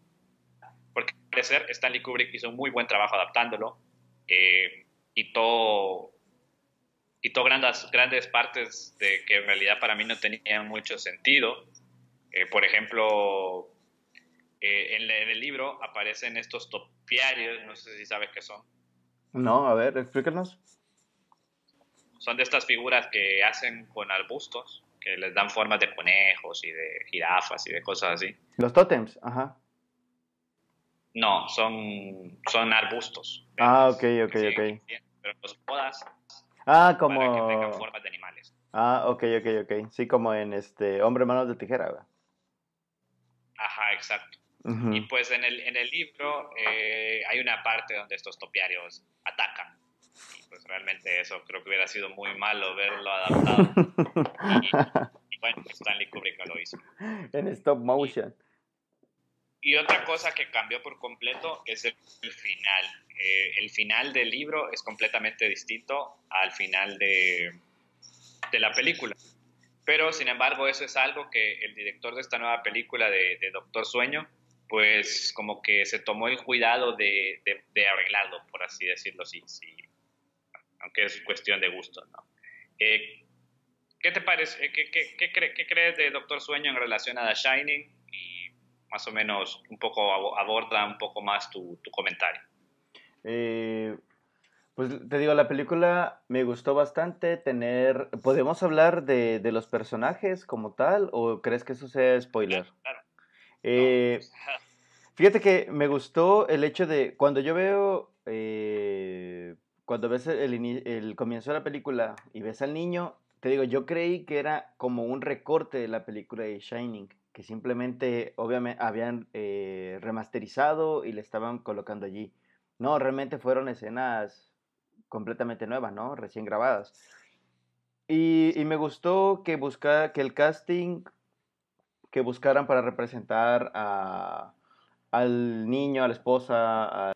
Porque al parecer Stanley Kubrick hizo un muy buen trabajo adaptándolo. Eh, y todo grandes, grandes partes de que en realidad para mí no tenían mucho sentido. Eh, por ejemplo, en, en, el libro aparecen estos topiarios, no sé si sabes qué son. No, a ver, explícanos. Son de estas figuras que hacen con arbustos, que les dan formas de conejos y de jirafas y de cosas así. Los tótems, ajá. No, son, son arbustos. Ah, ok, ok, ok. Pero los podas ah, como... para que tengan formas de animales. Ah, ok, ok, ok. Sí, como en este Hombre Manos de Tijera, ¿verdad? Ajá, exacto. Y pues en el, en el libro eh, hay una parte donde estos topiarios atacan. Y pues realmente eso creo que hubiera sido muy malo verlo adaptado. y, bueno, pues Stanley Kubrick lo hizo. En stop motion. Y, otra cosa que cambió por completo es el, final. Eh, el final del libro es completamente distinto al final de, de la película. Pero, sin embargo, eso es algo que el director de esta nueva película de, de Doctor Sueño pues como que se tomó el cuidado de, de, arreglarlo, por así decirlo, sí, sí, aunque es cuestión de gusto, ¿no? Eh, ¿Qué te parece? Eh, ¿Qué, qué, qué, crees de Doctor Sueño en relación a The Shining? Y más o menos un poco aborda un poco más tu, tu comentario. Eh, Pues te digo, la película me gustó bastante tener... ¿Podemos hablar de, los personajes como tal o crees que eso sea spoiler? Claro, eh, fíjate que me gustó el hecho de cuando yo veo, eh, cuando ves el, el, comienzo de la película y ves al niño, te digo, yo creí que era como un recorte de la película de Shining, que simplemente, obviamente, habían eh, remasterizado y le estaban colocando allí. No, realmente fueron escenas completamente nuevas, ¿no? Recién grabadas. Y, me gustó que, busca, que el casting que buscaran para representar a, al niño, a la esposa,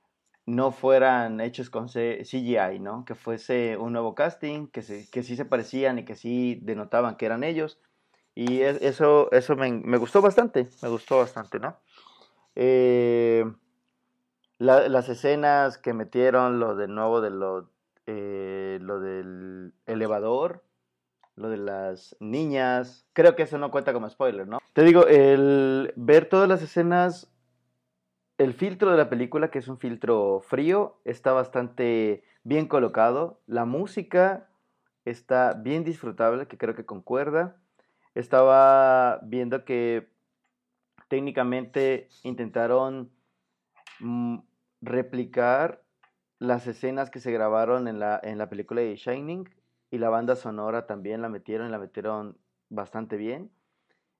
no fueran hechos con CGI, ¿no? Que fuese un nuevo casting, que, que sí se parecían y que sí denotaban que eran ellos. Y eso, eso me, gustó bastante, me gustó bastante, ¿no? Eh, las escenas que metieron, lo de nuevo de lo, eh, lo del elevador, lo de las niñas, creo que eso no cuenta como spoiler, ¿no? Te digo, el ver todas las escenas, el filtro de la película, que es un filtro frío, está bastante bien colocado, la música está bien disfrutable, que creo que concuerda. Estaba viendo que técnicamente intentaron mm, replicar las escenas que se grabaron en la, en la película de Shining y la banda sonora también la metieron, la metieron bastante bien.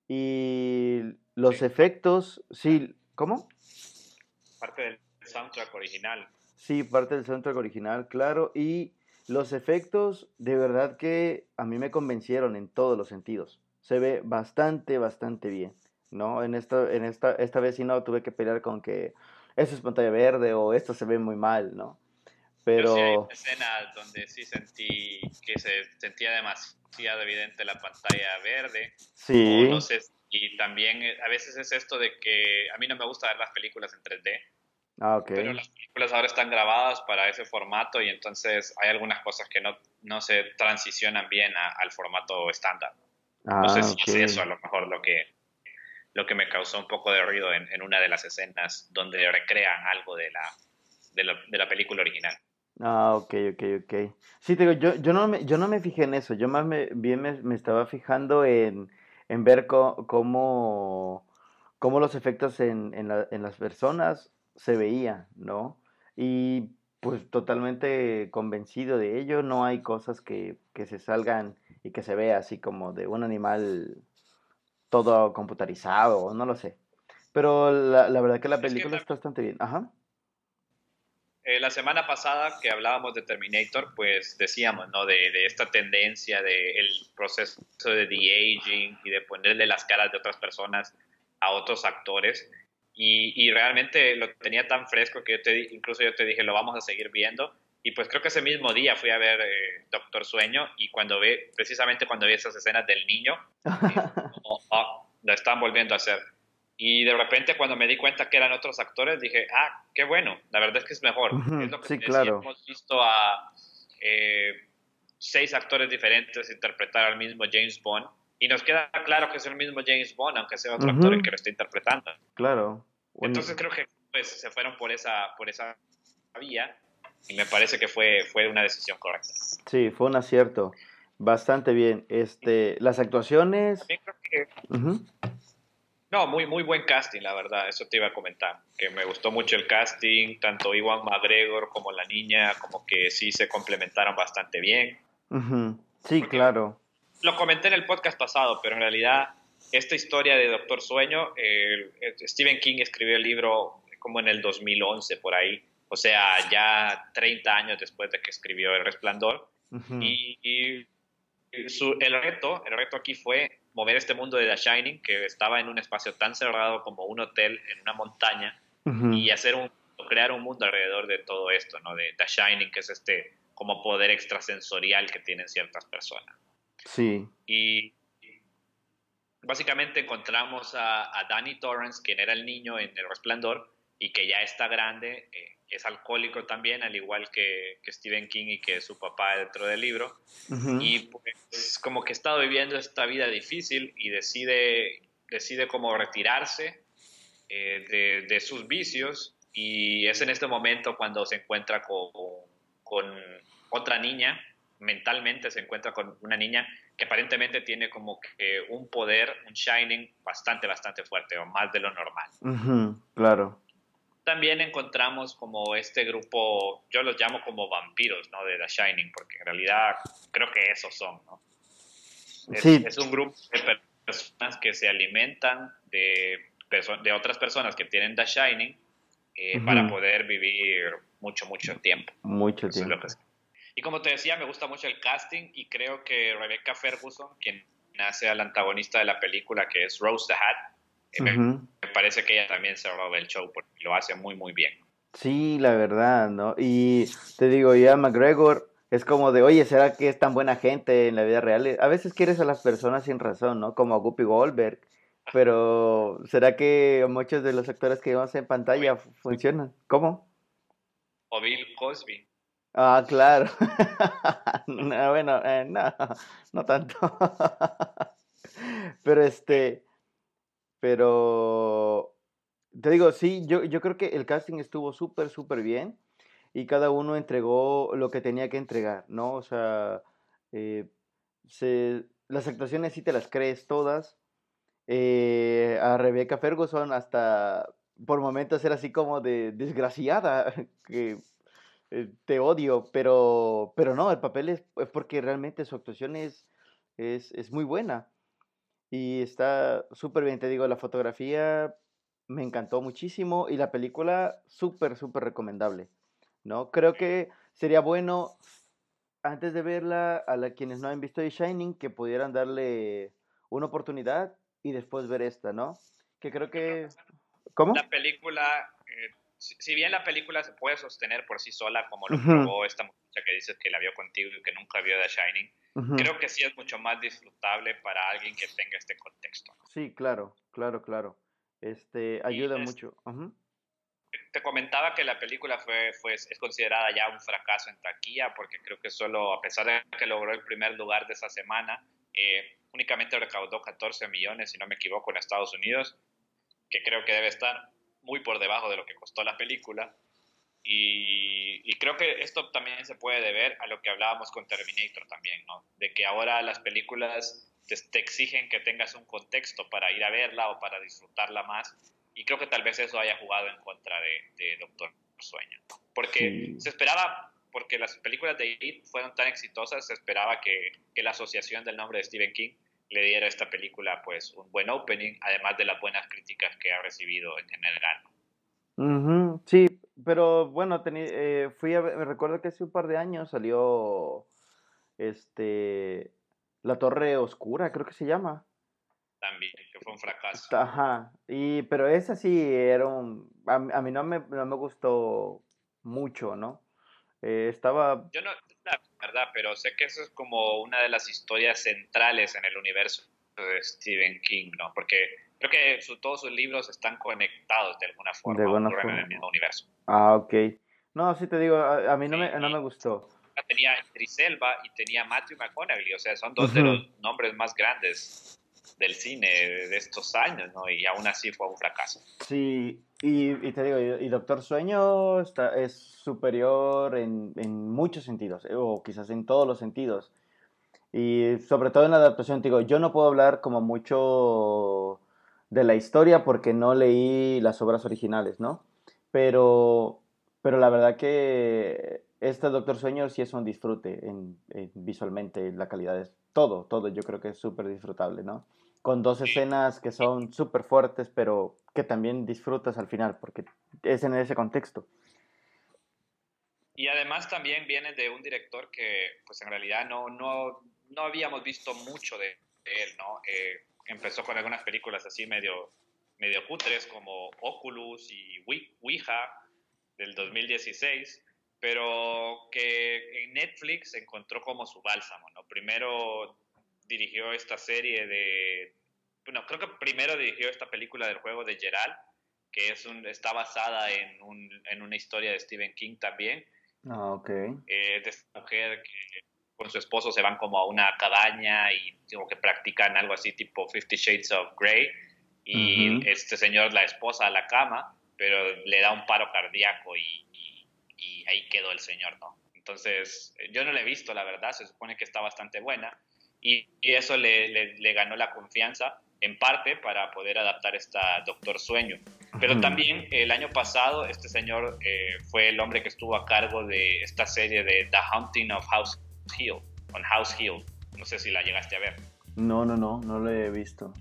Y los efectos, sí, ¿cómo? Parte del soundtrack original. Sí, parte del soundtrack original, claro. Y los efectos, de verdad que a mí me convencieron en todos los sentidos. Se ve bastante, bastante bien, ¿no? En esta, en esta, esta vez sí no tuve que pelear con que eso es pantalla verde o esto se ve muy mal, ¿no? Pero... hay escenas donde sí sentí que se sentía demasiado evidente la pantalla verde. Sí. y también eh, a veces es esto de que a mí no me gusta ver las películas en 3D. Ah, ok. Pero las películas ahora están grabadas para ese formato y entonces hay algunas cosas que no, no se transicionan bien al formato estándar. Ah, no sé si es eso a lo mejor lo que, lo que me causó un poco de ruido en, en una de las escenas donde recrean algo de la, de la, de la película original. Ah, ok, ok, ok. Sí, te digo, yo, yo, no me, yo no me fijé en eso, yo más me, bien me, estaba fijando en, en ver cómo, cómo los efectos en, en, la, en las personas se veían, ¿no? Y pues totalmente convencido de ello, no hay cosas que, que se salgan y que se vea así como de un animal todo computarizado, no lo sé. Pero la, la verdad que la película está bastante bien. Ajá. Eh, la semana pasada que hablábamos de Terminator, pues decíamos, ¿no? De, de esta tendencia del proceso de de-aging y de ponerle las caras de otras personas a otros actores. Y, y, realmente lo tenía tan fresco que yo te, incluso yo te dije, lo vamos a seguir viendo. Y pues creo que ese mismo día fui a ver eh, Doctor Sueño y cuando ve, precisamente cuando vi esas escenas del niño, oh, oh, lo están volviendo a hacer. Y de repente cuando me di cuenta que eran otros actores, dije, ah, qué bueno, la verdad es que es mejor. es lo que sí, claro. Hemos visto a eh, seis actores diferentes interpretar al mismo James Bond y nos queda claro que es el mismo James Bond, aunque sea otro actor el que lo está interpretando. Claro. Entonces creo que pues, se fueron por esa, por esa vía y me parece que fue, fue una decisión correcta. Sí, fue un acierto. Bastante bien. Este, las actuaciones... Creo que... No, muy, muy buen casting, la verdad, eso te iba a comentar, que me gustó mucho el casting, tanto Iwan McGregor como la niña, como que sí se complementaron bastante bien. Sí, claro. Lo comenté en el podcast pasado, pero en realidad esta historia de Doctor Sueño, Stephen King escribió el libro como en el 2011, por ahí, o sea, ya 30 años después de que escribió El Resplandor. Y, el reto, el reto aquí fue mover este mundo de The Shining, que estaba en un espacio tan cerrado como un hotel en una montaña, y hacer un, crear un mundo alrededor de todo esto, ¿no? De The Shining, que es este como poder extrasensorial que tienen ciertas personas. Sí. Y básicamente encontramos a, Danny Torrance, quien era el niño en El Resplandor, y que ya está grande, eh, es alcohólico también, al igual que, Stephen King y que su papá dentro del libro. Y pues como que está viviendo esta vida difícil y decide, decide como retirarse eh, de, sus vicios y es en este momento cuando se encuentra con, con otra niña, mentalmente se encuentra con una niña que aparentemente tiene como que un poder, un shining bastante, bastante fuerte, o más de lo normal. claro. También encontramos como este grupo, yo los llamo como vampiros, ¿no? De The Shining, porque en realidad creo que esos son, ¿no? Es, sí. es un grupo de personas que se alimentan de, de otras personas que tienen The Shining eh, para poder vivir mucho, mucho tiempo. Mucho tiempo. Y como te decía, me gusta mucho el casting y creo que Rebecca Ferguson, quien hace al antagonista de la película, que es Rose the Hat, me, parece que ella también se roba el show porque lo hace muy, muy bien. Sí, la verdad, ¿no? Y te digo, ya McGregor es como de, oye, ¿será que es tan buena gente en la vida real? A veces quieres a las personas sin razón, ¿no? Como a Guppy Goldberg. Pero, ¿será que muchos de los actores que vemos en pantalla funcionan? ¿Cómo? O Bill Cosby. Ah, claro. no, bueno, eh, no, no tanto. pero este, pero, te digo, sí, yo, yo creo que el casting estuvo súper, súper bien y cada uno entregó lo que tenía que entregar, ¿no? O sea, eh, se, las actuaciones sí te las crees todas. Eh, a Rebecca Ferguson hasta por momentos era así como de desgraciada, que eh, te odio, pero, pero no, el papel es, porque realmente su actuación es, es, muy buena. Y está súper bien, te digo, la fotografía me encantó muchísimo y la película súper, súper recomendable, ¿no? Creo que sería bueno, antes de verla, a la, quienes no han visto The Shining, que pudieran darle una oportunidad y después ver esta, ¿no? Que creo que... ¿Cómo? La película si, bien la película se puede sostener por sí sola, como lo probó esta muchacha que dices que la vio contigo y que nunca vio The Shining, creo que sí es mucho más disfrutable para alguien que tenga este contexto. Sí, claro, claro, claro. Este, ayuda mucho. Te comentaba que la película fue, fue, es considerada ya un fracaso en taquilla, porque creo que solo, a pesar de que logró el primer lugar de esa semana, eh, únicamente recaudó 14 millones, si no me equivoco, en Estados Unidos, que creo que debe estar muy por debajo de lo que costó la película. Y, creo que esto también se puede deber a lo que hablábamos con Terminator también, ¿no? De que ahora las películas te, exigen que tengas un contexto para ir a verla o para disfrutarla más. Y creo que tal vez eso haya jugado en contra de, Doctor Sueño. Porque se esperaba, porque las películas de It fueron tan exitosas, se esperaba que, que la asociación del nombre de Stephen King le diera a esta película pues un buen opening, además de las buenas críticas que ha recibido en general. sí, pero bueno, eh, fui a, me recuerdo que hace un par de años salió este La Torre Oscura, creo que se llama. También, que fue un fracaso. Ajá, y, pero esa sí era un... A, mí no me, no me gustó mucho, ¿no? Eh, estaba... Yo no, la verdad, pero sé que eso es como una de las historias centrales en el universo de Stephen King, ¿no? Porque creo que todos sus libros están conectados de alguna forma, de alguna forma. en el mismo universo. Ah, ok. No, sí te digo, a, mí no, me, no me gustó. Tenía Idris Elba y tenía Matthew McConaughey, o sea, son dos de los nombres más grandes del cine de estos años, ¿no? Y aún así fue un fracaso. Sí, y, te digo, y, Doctor Sueño está, es superior en, muchos sentidos, eh, o quizás en todos los sentidos. Y sobre todo en la adaptación, te digo, yo no puedo hablar como mucho de la historia porque no leí las obras originales, ¿no? Pero, pero la verdad que este Doctor Sueño sí es un disfrute en, visualmente, la calidad es todo, todo, yo creo que es súper disfrutable, ¿no? con dos escenas que son súper fuertes, pero que también disfrutas al final, porque es en ese contexto. Y además también viene de un director que, pues en realidad no, no, no habíamos visto mucho de, él, ¿no? Eh, empezó con algunas películas así medio, medio cutres como Oculus y Ouija del 2016, pero que en Netflix encontró como su bálsamo, ¿no? Primero dirigió esta serie de... Bueno, creo que primero dirigió esta película del juego de Gerald, que es un, está basada en, un, en una historia de Stephen King también. Ah, ok. Eh, de esta mujer que con su esposo se van como a una cabaña y como que practican algo así tipo Fifty Shades of Grey y este señor la esposa a la cama, pero le da un paro cardíaco y, y, ahí quedó el señor, ¿no? Entonces, yo no la he visto, la verdad, se supone que está bastante buena y, eso le, le, ganó la confianza en parte para poder adaptar esta Doctor Sueño. Pero también el año pasado este señor eh, fue el hombre que estuvo a cargo de esta serie de The Haunting of House Hill, on House Hill. No sé si la llegaste a ver. No, no, no, no lo he visto.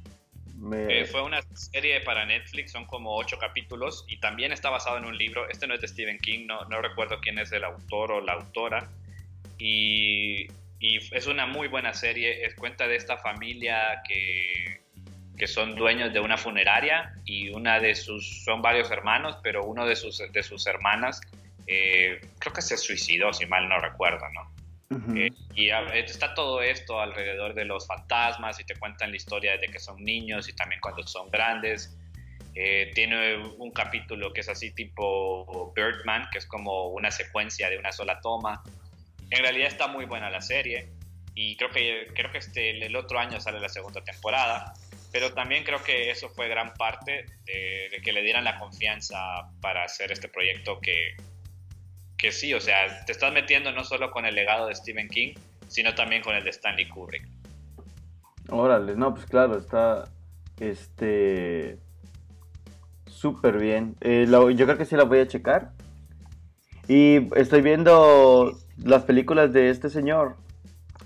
Eh, fue una serie para Netflix, son como ocho capítulos y también está basado en un libro. Este no es de Stephen King, no, recuerdo quién es el autor o la autora. Y, y es una muy buena serie. Es cuenta de esta familia que, que son dueños de una funeraria y una de sus, son varios hermanos, pero uno de sus, de sus hermanas eh, creo que se suicidó, si mal no recuerdo, ¿no? Eh, y está todo esto alrededor de los fantasmas y te cuentan la historia de que son niños y también cuando son grandes. Eh, tiene un capítulo que es así tipo Birdman, que es como una secuencia de una sola toma. En realidad está muy buena la serie y creo que, creo que este, el otro año sale la segunda temporada, pero también creo que eso fue gran parte de, de que le dieran la confianza para hacer este proyecto que, que sí, o sea, te estás metiendo no solo con el legado de Stephen King, sino también con el de Stanley Kubrick. Órale, no, pues claro, está este súper bien. Eh, yo creo que sí la voy a checar. Y estoy viendo las películas de este señor,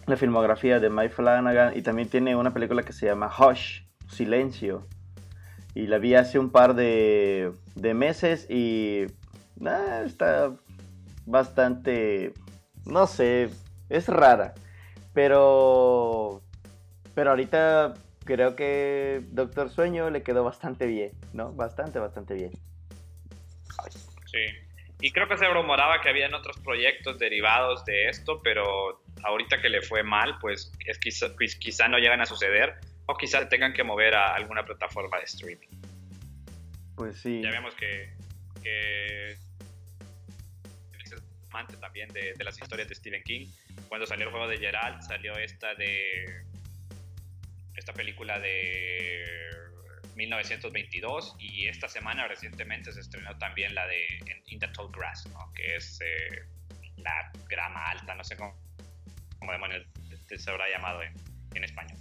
la filmografía de Mike Flanagan, y también tiene una película que se llama Hush, Silencio. Y la vi hace un par de, meses y nah, está bastante, no sé, es rara. Pero, pero ahorita creo que Doctor Sueño le quedó bastante bien, ¿no? Bastante, bastante bien. Sí. Y creo que se rumoraba que habían otros proyectos derivados de esto, pero ahorita que le fue mal, pues es quizá, quizá no llegan a suceder o quizá tengan que mover a alguna plataforma de streaming. Pues sí. Ya vemos que, que también de, las historias de Stephen King. Cuando salió el juego de Gerald, salió esta de. Esta película de 1922 y esta semana recientemente se estrenó también la de In the Tall Grass, que es eh, la grama alta, no sé cómo, cómo demonios se habrá llamado en, en español.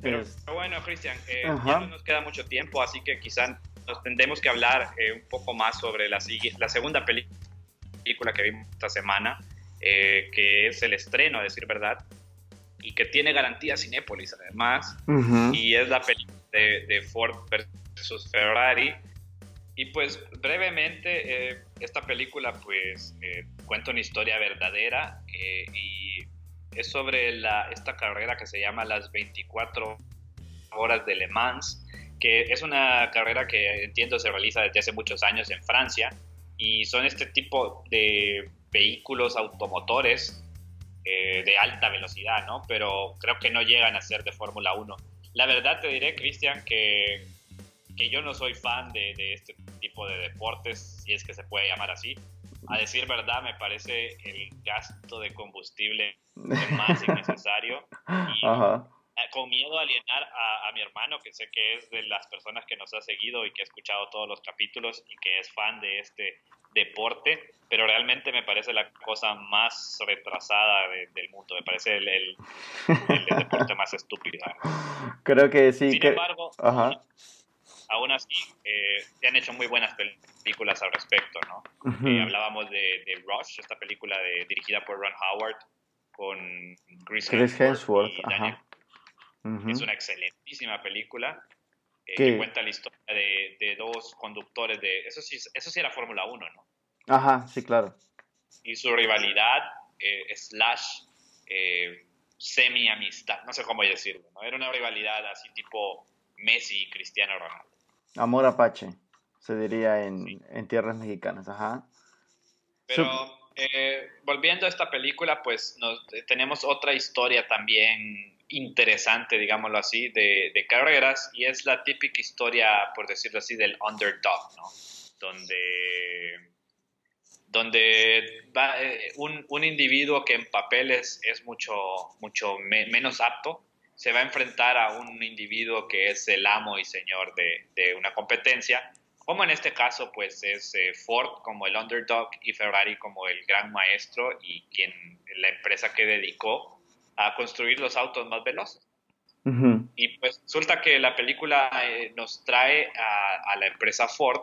Pero, bueno, Cristian, eh, ya no nos queda mucho tiempo, así que quizás nos tendremos que hablar eh, un poco más sobre la, la segunda película película que vimos esta semana, eh, que es el estreno, a decir verdad, y que tiene garantía Cinépolis además, y es la película de, Ford versus Ferrari. Y pues brevemente, eh, esta película pues eh, cuenta una historia verdadera y es sobre la, esta carrera que se llama las 24 horas de Le Mans, que es una carrera que entiendo se realiza desde hace muchos años en Francia y son este tipo de vehículos automotores eh, de alta velocidad, ¿no? Pero creo que no llegan a ser de Fórmula 1. La verdad te diré, Cristian, que, que yo no soy fan de, de, este tipo de deportes, si es que se puede llamar así. A decir verdad, me parece el gasto de combustible más innecesario. Y, Ajá con miedo a alienar a, mi hermano, que sé que es de las personas que nos ha seguido y que ha escuchado todos los capítulos y que es fan de este deporte, pero realmente me parece la cosa más retrasada del mundo, me parece el, deporte más estúpido. Creo que sí. Sin embargo, aún así, eh, se han hecho muy buenas películas al respecto, ¿no? Eh, hablábamos de, Rush, esta película de, dirigida por Ron Howard, con Chris, Hemsworth, y Daniel, es una excelentísima película eh, que cuenta la historia de, dos conductores de... Eso sí, eso sí era Fórmula 1, ¿no? Ajá, sí, claro. Y su rivalidad eh, slash eh, semi-amistad, no sé cómo decirlo, ¿no? Era una rivalidad así tipo Messi y Cristiano Ronaldo. Amor apache, se diría en, en tierras mexicanas, ajá. Pero volviendo a esta película, pues nos, tenemos otra historia también interesante, digámoslo así, de, carreras y es la típica historia, por decirlo así, del underdog, ¿no? Donde, donde va eh, un, un, individuo que en papeles es mucho, mucho menos apto, se va a enfrentar a un individuo que es el amo y señor de, de una competencia, como en este caso pues es eh, Ford como el underdog y Ferrari como el gran maestro y quien la empresa que dedicó a construir los autos más veloces. Y pues resulta que la película eh, nos trae a, la empresa Ford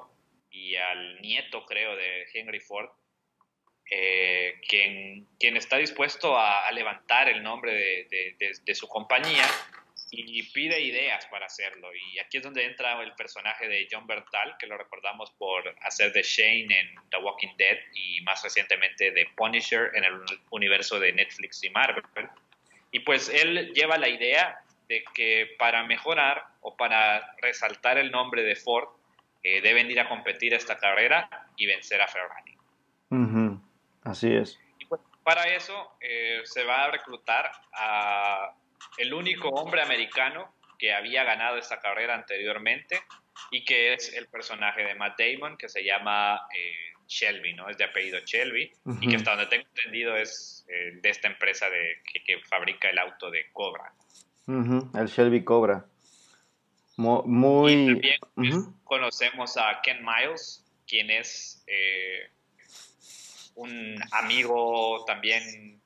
y al nieto, creo, de Henry Ford, eh, quien, quien está dispuesto a, levantar el nombre de, de, su compañía y pide ideas para hacerlo. Y aquí es donde entra el personaje de John Bertal, que lo recordamos por hacer de Shane en The Walking Dead y más recientemente de Punisher en el universo de Netflix y Marvel. Y pues él lleva la idea de que para mejorar o para resaltar el nombre de Ford, eh, deben ir a competir esta carrera y vencer a Ferrari. Así es. Y pues, para eso eh, se va a reclutar a el único hombre americano que había ganado esta carrera anteriormente y que es el personaje de Matt Damon que se llama eh, Shelby, ¿no? Es de apellido Shelby y que hasta donde tengo entendido es de esta empresa de, que, fabrica el auto de Cobra el Shelby Cobra. Muy... Y también pues, conocemos a Ken Miles, quien es eh, un amigo también,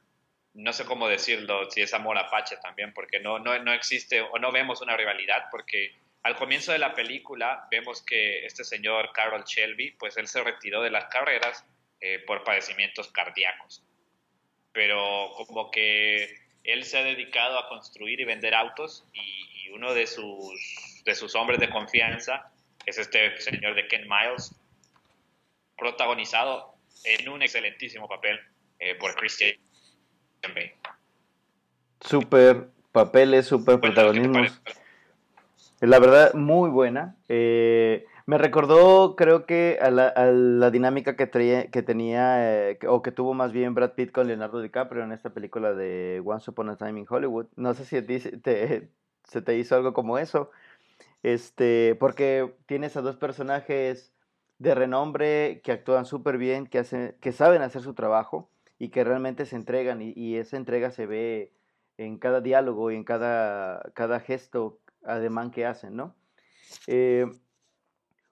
no sé cómo decirlo, si es amor apache también, porque no, no, no existe o no vemos una rivalidad, porque al comienzo de la película vemos que este señor Carol Shelby, pues él se retiró de las carreras eh, por padecimientos cardíacos. Pero como que él se ha dedicado a construir y vender autos y, uno de sus, de sus hombres de confianza es este señor de Ken Miles, protagonizado en un excelentísimo papel eh, por Christian Bale. Super papeles, super protagonismos. La verdad, muy buena. Eh, me recordó, creo que, a la, dinámica que, que tenía, eh, o que tuvo más bien Brad Pitt con Leonardo DiCaprio en esta película de Once Upon a Time in Hollywood. No sé si a ti se te hizo algo como eso. Este, porque tienes a dos personajes de renombre que actúan súper bien, que, hacen, que saben hacer su trabajo y que realmente se entregan. Y, esa entrega se ve en cada diálogo y en cada, cada gesto, ademán que hacen, ¿no? Eh,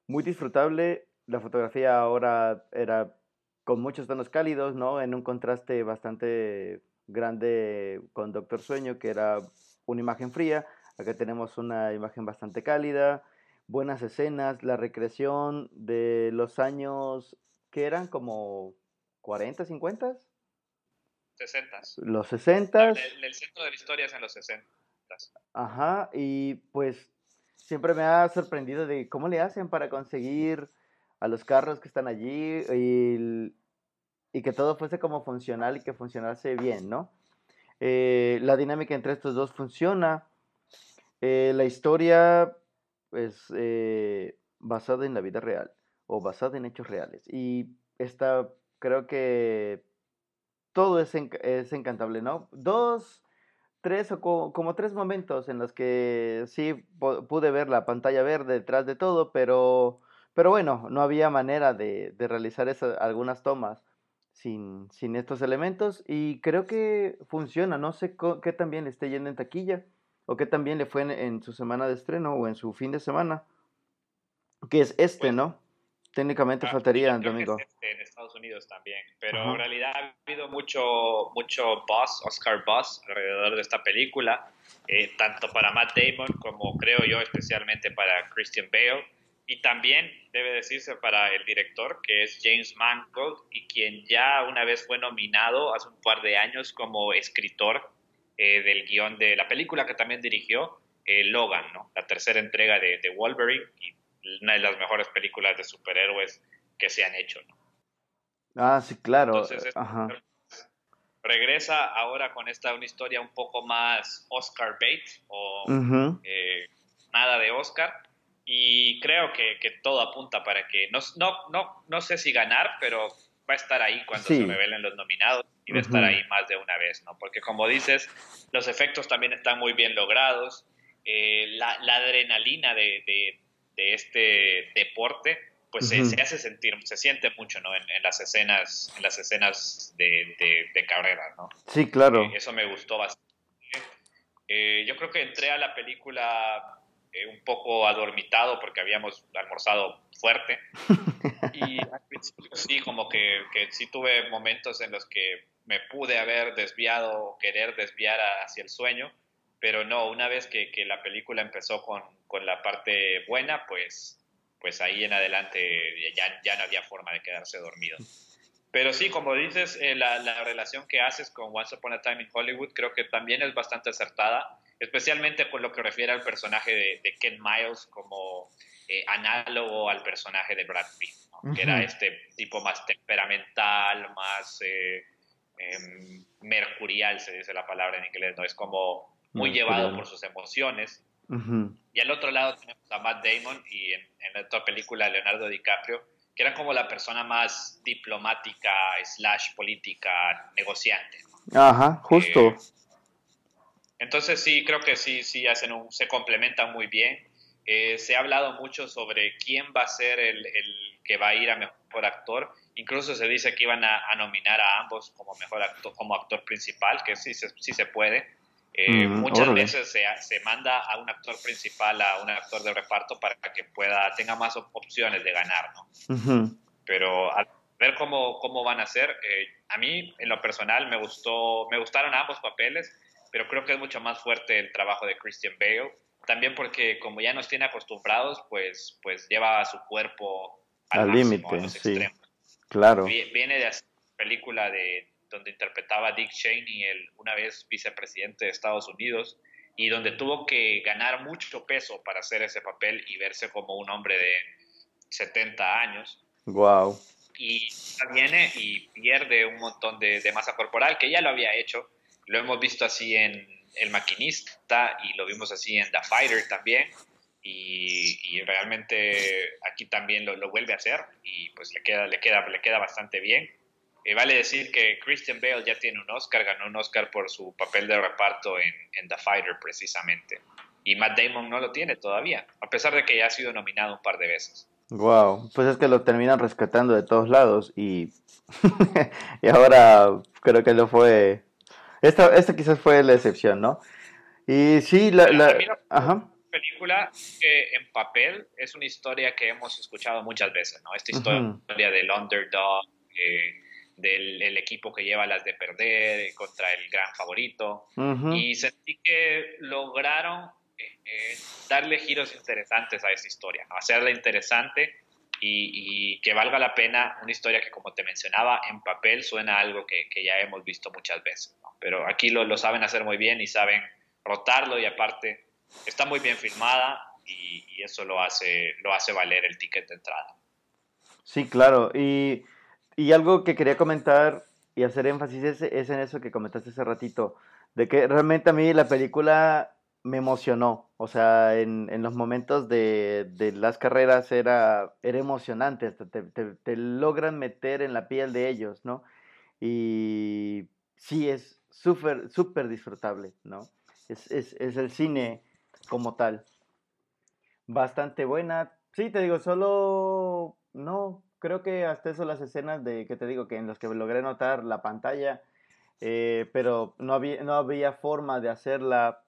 muy disfrutable. La fotografía ahora era con muchos tonos cálidos, ¿no? En un contraste bastante grande con Doctor Sueño, que era una imagen fría. Acá tenemos una imagen bastante cálida, buenas escenas, la recreación de los años que eran como 40, 50? 60. Los 60. El, el, centro de la historia es en los 60. Ajá, y pues siempre me ha sorprendido de cómo le hacen para conseguir a los carros que están allí y, que todo fuese como funcional y que funcionase bien, ¿no? Eh, la dinámica entre estos dos funciona. Eh, la historia es eh, basada en la vida real o basada en hechos reales. Y está, creo que todo es, es encantable, ¿no? Dos tres o como tres momentos en los que sí pude ver la pantalla verde detrás de todo, pero, pero bueno, no había manera de, realizar esas, algunas tomas sin, sin estos elementos y creo que funciona. No sé qué también le esté yendo en taquilla o qué también le fue en, su semana de estreno o en su fin de semana, que es este, pues ¿no? Técnicamente ah, faltaría, domingo. En Estados Unidos también, pero en realidad ha habido mucho, mucho buzz, Oscar buzz, alrededor de esta película, eh, tanto para Matt Damon como creo yo especialmente para Christian Bale, y también debe decirse para el director, que es James Mangold, y quien ya una vez fue nominado hace un par de años como escritor eh, del guion de la película que también dirigió, eh, Logan, ¿no? la tercera entrega de, de Wolverine, y una de las mejores películas de superhéroes que se han hecho. Ah, sí, claro. regresa ahora con esta una historia un poco más Oscar bait o eh, nada de Oscar. Y creo que, todo apunta para que, no, no, no, no sé si ganar, pero va a estar ahí cuando se revelen los nominados y va a estar ahí más de una vez, ¿no? Porque como dices, los efectos también están muy bien logrados, eh, la, adrenalina de, de este deporte, pues se, hace sentir, se siente mucho, ¿no? En, las escenas, en las escenas de, de, carrera, ¿no? Sí, claro. Eh, eso me gustó bastante. Eh, yo creo que entré a la película eh, un poco adormitado porque habíamos almorzado fuerte. Y al principio sí, como que, que sí tuve momentos en los que me pude haber desviado o querer desviar hacia el sueño, pero no, una vez que, que la película empezó con, con, la parte buena, pues, pues ahí en adelante ya, ya no había forma de quedarse dormido. Pero sí, como dices, eh, la, la, relación que haces con Once Upon a Time in Hollywood creo que también es bastante acertada, especialmente con lo que refiere al personaje de, de Ken Miles como eh, análogo al personaje de Brad Pitt, ¿no? uh -huh. que era este tipo más temperamental, más eh, em, mercurial, se dice la palabra en inglés, ¿no? Es como muy llevado por sus emociones. Uh -huh. Y al otro lado tenemos a Matt Damon y en, en otra película Leonardo DiCaprio, que era como la persona más diplomática, slash política, negociante. ¿no? Ajá, justo. Eh, entonces sí, creo que sí, sí hacen un, se complementan muy bien. Eh, se ha hablado mucho sobre quién va a ser el, el, que va a ir a mejor actor. Incluso se dice que iban a, a nominar a ambos como mejor actor, como actor principal, que sí, sí se puede. Eh, mm, muchas órale. veces se, se, manda a un actor principal a un actor de reparto para que pueda tenga más opciones de ganar, ¿no? Uh -huh. Pero al ver cómo, cómo van a ser, eh, a mí en lo personal me gustó, me gustaron ambos papeles, pero creo que es mucho más fuerte el trabajo de Christian Bale, también porque como ya nos tiene acostumbrados, pues, pues lleva a su cuerpo al, al límite, sí, extremos. claro. Viene de hacer película de donde interpretaba a Dick Cheney, el una vez vicepresidente de Estados Unidos, y donde tuvo que ganar mucho peso para hacer ese papel y verse como un hombre de 70 años. Wow. Y viene y pierde un montón de, de, masa corporal, que ya lo había hecho. Lo hemos visto así en El Maquinista y lo vimos así en The Fighter también. Y, y realmente aquí también lo, lo, vuelve a hacer y pues le queda, le queda, le queda bastante bien eh, vale decir que Christian Bale ya tiene un Oscar, ganó un Oscar por su papel de reparto en, en, The Fighter precisamente. Y Matt Damon no lo tiene todavía, a pesar de que ya ha sido nominado un par de veces. Wow, pues es que lo terminan rescatando de todos lados y, y ahora creo que lo fue... Esta, esta quizás fue la excepción, ¿no? Y sí, la... la... Ajá película que en papel es una historia que hemos escuchado muchas veces, ¿no? Esta historia uh -huh. del underdog, eh, del el equipo que lleva las de perder contra el gran favorito. Uh -huh. Y sentí que lograron eh, darle giros interesantes a esa historia, hacerla interesante y, y, que valga la pena una historia que, como te mencionaba, en papel suena a algo que, que ya hemos visto muchas veces. ¿no? Pero aquí lo, lo, saben hacer muy bien y saben rotarlo y aparte está muy bien filmada y, y eso lo hace, lo hace valer el ticket de entrada. Sí, claro. Y y algo que quería comentar y hacer énfasis es, en eso que comentaste hace ratito, de que realmente a mí la película me emocionó, o sea, en, en los momentos de, de, las carreras era, era emocionante, te, te, te, logran meter en la piel de ellos, ¿no? Y sí, es súper, súper disfrutable, ¿no? Es, es, es el cine como tal. Bastante buena. Sí, te digo, solo no creo que hasta eso las escenas de que te digo que en las que logré notar la pantalla, eh, pero no había, no había forma de hacerla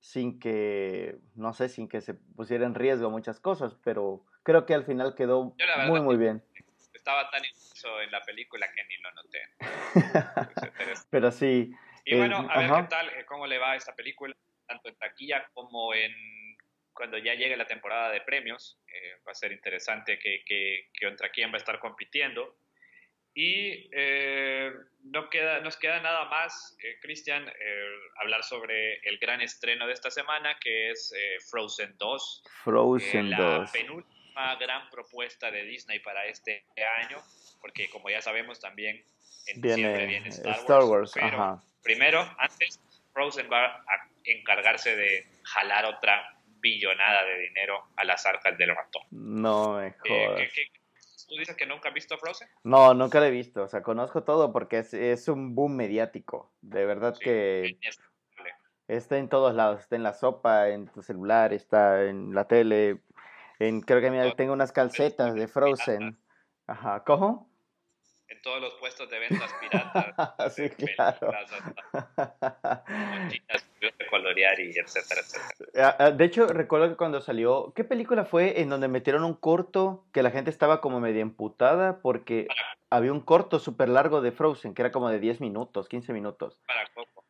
sin que, no sé, sin que se pusiera en riesgo muchas cosas, pero creo que al final quedó verdad, muy, muy bien. Estaba tan inmerso en la película que ni lo noté. pero sí. Y bueno, a ver ajá. qué tal, eh, cómo le va a esta película, tanto en taquilla como en cuando ya llegue la temporada de premios. Eh, va a ser interesante que, que, que, contra quién va a estar compitiendo. Y eh, no queda, nos queda nada más, eh, Cristian, hablar sobre el gran estreno de esta semana, que es eh, Frozen 2. Frozen la 2. La penúltima gran propuesta de Disney para este año, porque como ya sabemos también en viene, diciembre viene Star, Star Wars. Wars pero primero, antes, Frozen va a encargarse de jalar otra billonada de dinero a las arcas del ratón. No me jodas. Eh, ¿qué, qué, tú dices que nunca has visto Frozen? No, nunca la he visto. O sea, conozco todo porque es, es un boom mediático. De verdad sí, que está en todos lados. Está en la sopa, en tu celular, está en la tele. En, creo que mira, tengo unas calcetas de Frozen. Ajá, ¿cómo? En todos los puestos de ventas piratas. sí, claro. De colorear y etcétera, etcétera. Ah, ah, de hecho, recuerdo que cuando salió, ¿qué película fue en donde metieron un corto que la gente estaba como medio emputada porque había un corto súper largo de Frozen que era como de 10 minutos, 15 minutos? Para Coco.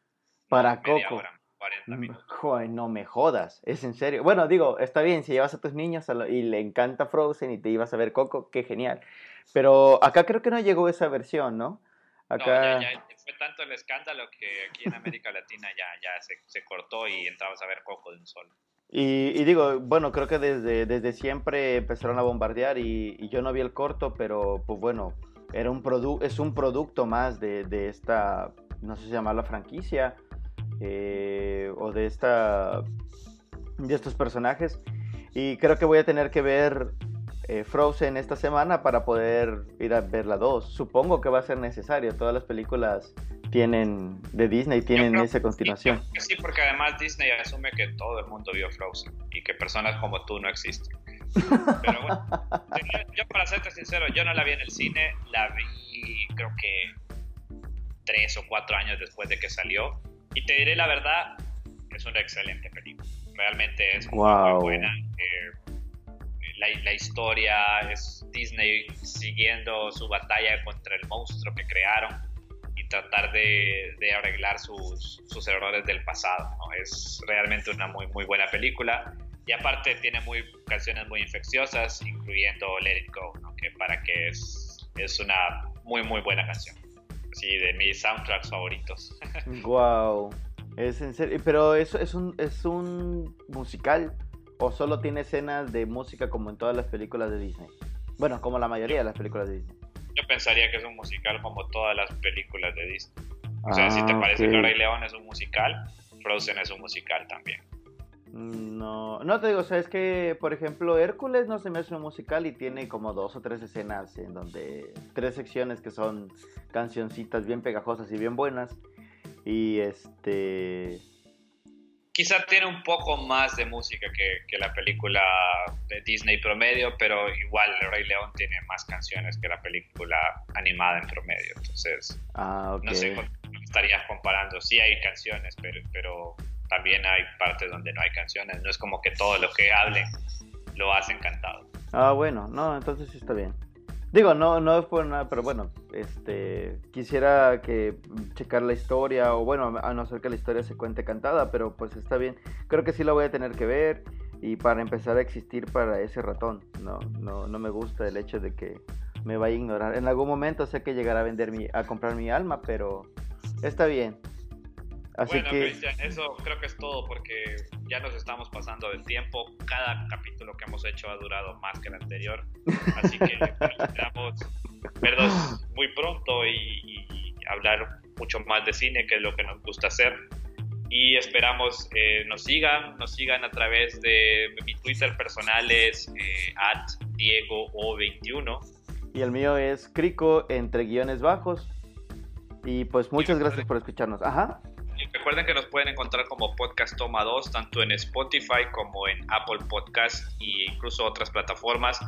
Para Coco. Hora, 40 Mm, minutos. Joder, no me jodas, es en serio. Bueno, digo, está bien, si llevas a tus niños a lo- y le encanta Frozen y te ibas a ver Coco, qué genial. Pero acá creo que no llegó esa versión, ¿no? No, ya, ya fue tanto el escándalo que aquí en América Latina ya, ya se, se cortó y entramos a ver Coco de un solo. Y, y digo, bueno, creo que desde, desde siempre empezaron a bombardear y, y yo no vi el corto, pero pues bueno, era un produ es un producto más de, de esta, no sé si llamarla franquicia, eh, o de esta, de estos personajes. Y creo que voy a tener que ver eh, Frozen esta semana para poder ir a ver la 2. Supongo que va a ser necesario, todas las películas tienen de Disney tienen creo esa continuación. Sí, sí, porque además Disney asume que todo el mundo vio Frozen y que personas como tú no existen. Pero bueno, yo, yo, para serte sincero, yo no la vi en el cine, la vi creo que tres o cuatro años después de que salió. Y te diré la verdad, es una excelente película. Realmente es muy, Wow. muy buena. Eh, la, la historia es Disney siguiendo su batalla contra el monstruo que crearon y tratar de, de arreglar sus, sus errores del pasado. ¿no? Es realmente una muy, muy buena película. Y aparte tiene muy, canciones muy infecciosas, incluyendo Let It Go, ¿no? que para que es, es una muy, muy buena canción. Sí, de mis soundtracks favoritos. Wow. Es en serio, pero eso es un es un musical o solo tiene escenas de música como en todas las películas de Disney. Bueno, como la mayoría de las películas de Disney. Yo pensaría que es un musical como todas las películas de Disney. O sea, si te Ah, parece que Rey León es un musical, Frozen es un musical también. No, no te digo, o sea, es que, por ejemplo, Hércules no se me hace un musical y tiene como dos o tres escenas en donde, tres secciones que son cancioncitas bien pegajosas y bien buenas. Y este, Quizá tiene un poco más de música que, que la película de Disney promedio, pero igual El Rey León tiene más canciones que la película animada en promedio. Entonces, ah, ok. no sé estarías comparando. Sí hay canciones, pero, pero también hay partes donde no hay canciones. No es como que todo lo que hablen lo hacen cantado. Ah, bueno, no, entonces sí está bien. Digo, no, no es por nada, pero bueno, este, quisiera que checar la historia, o bueno, a no ser que la historia se cuente cantada, pero pues está bien. Creo que sí la voy a tener que ver y para empezar a existir para ese ratón. No, no, no me gusta el hecho de que me vaya a ignorar. En algún momento sé que llegará a vender mi, a comprar mi alma, pero está bien. Así bueno, que, Cristian, eso creo que es todo porque ya nos estamos pasando del tiempo. Cada capítulo que hemos hecho ha durado más que el anterior. Así que esperamos vernos muy pronto y, y hablar mucho más de cine, que es lo que nos gusta hacer. Y esperamos eh, nos sigan, nos sigan a través de mi Twitter personal es eh, at DiegoO21. y el mío es Crico entre guiones bajos. Y pues muchas gracias por escucharnos. Ajá. Recuerden que nos pueden encontrar como Podcast Toma 2, tanto en Spotify como en Apple Podcast e incluso otras plataformas.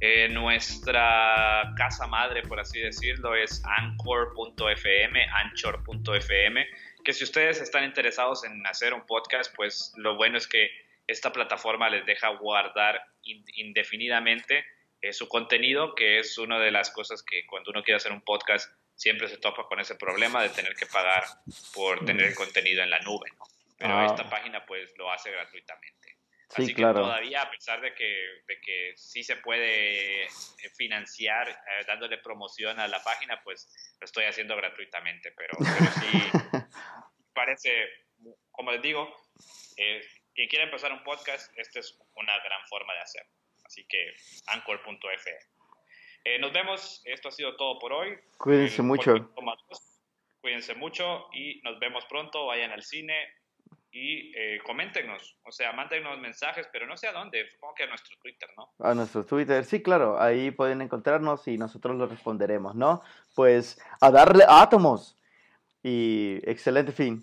Eh, nuestra casa madre, por así decirlo, es anchor.fm, anchor.fm, que si ustedes están interesados en hacer un podcast, pues lo bueno es que esta plataforma les deja guardar in- indefinidamente eh, su contenido, que es una de las cosas que cuando uno quiere hacer un podcast siempre se topa con ese problema de tener que pagar por tener el contenido en la nube, ¿no? Pero Ah. esta página pues lo hace gratuitamente. Sí, Así claro. todavía, a pesar de que, de que sí se puede eh, financiar eh, dándole promoción a la página, pues lo estoy haciendo gratuitamente, pero, pero sí parece, como les digo, eh, quien quiera empezar un podcast, esta es una gran forma de hacerlo. Así que anchor.fm. Eh, nos vemos, esto ha sido todo por hoy. Cuídense El mucho. Cuídense mucho y nos vemos pronto. Vayan al cine y eh, coméntenos. O sea, mándenos mensajes, pero no sé a dónde. Supongo que a nuestro Twitter, ¿no? A nuestro Twitter, sí, claro, ahí pueden encontrarnos y nosotros los responderemos, ¿no? Pues a darle átomos y excelente fin.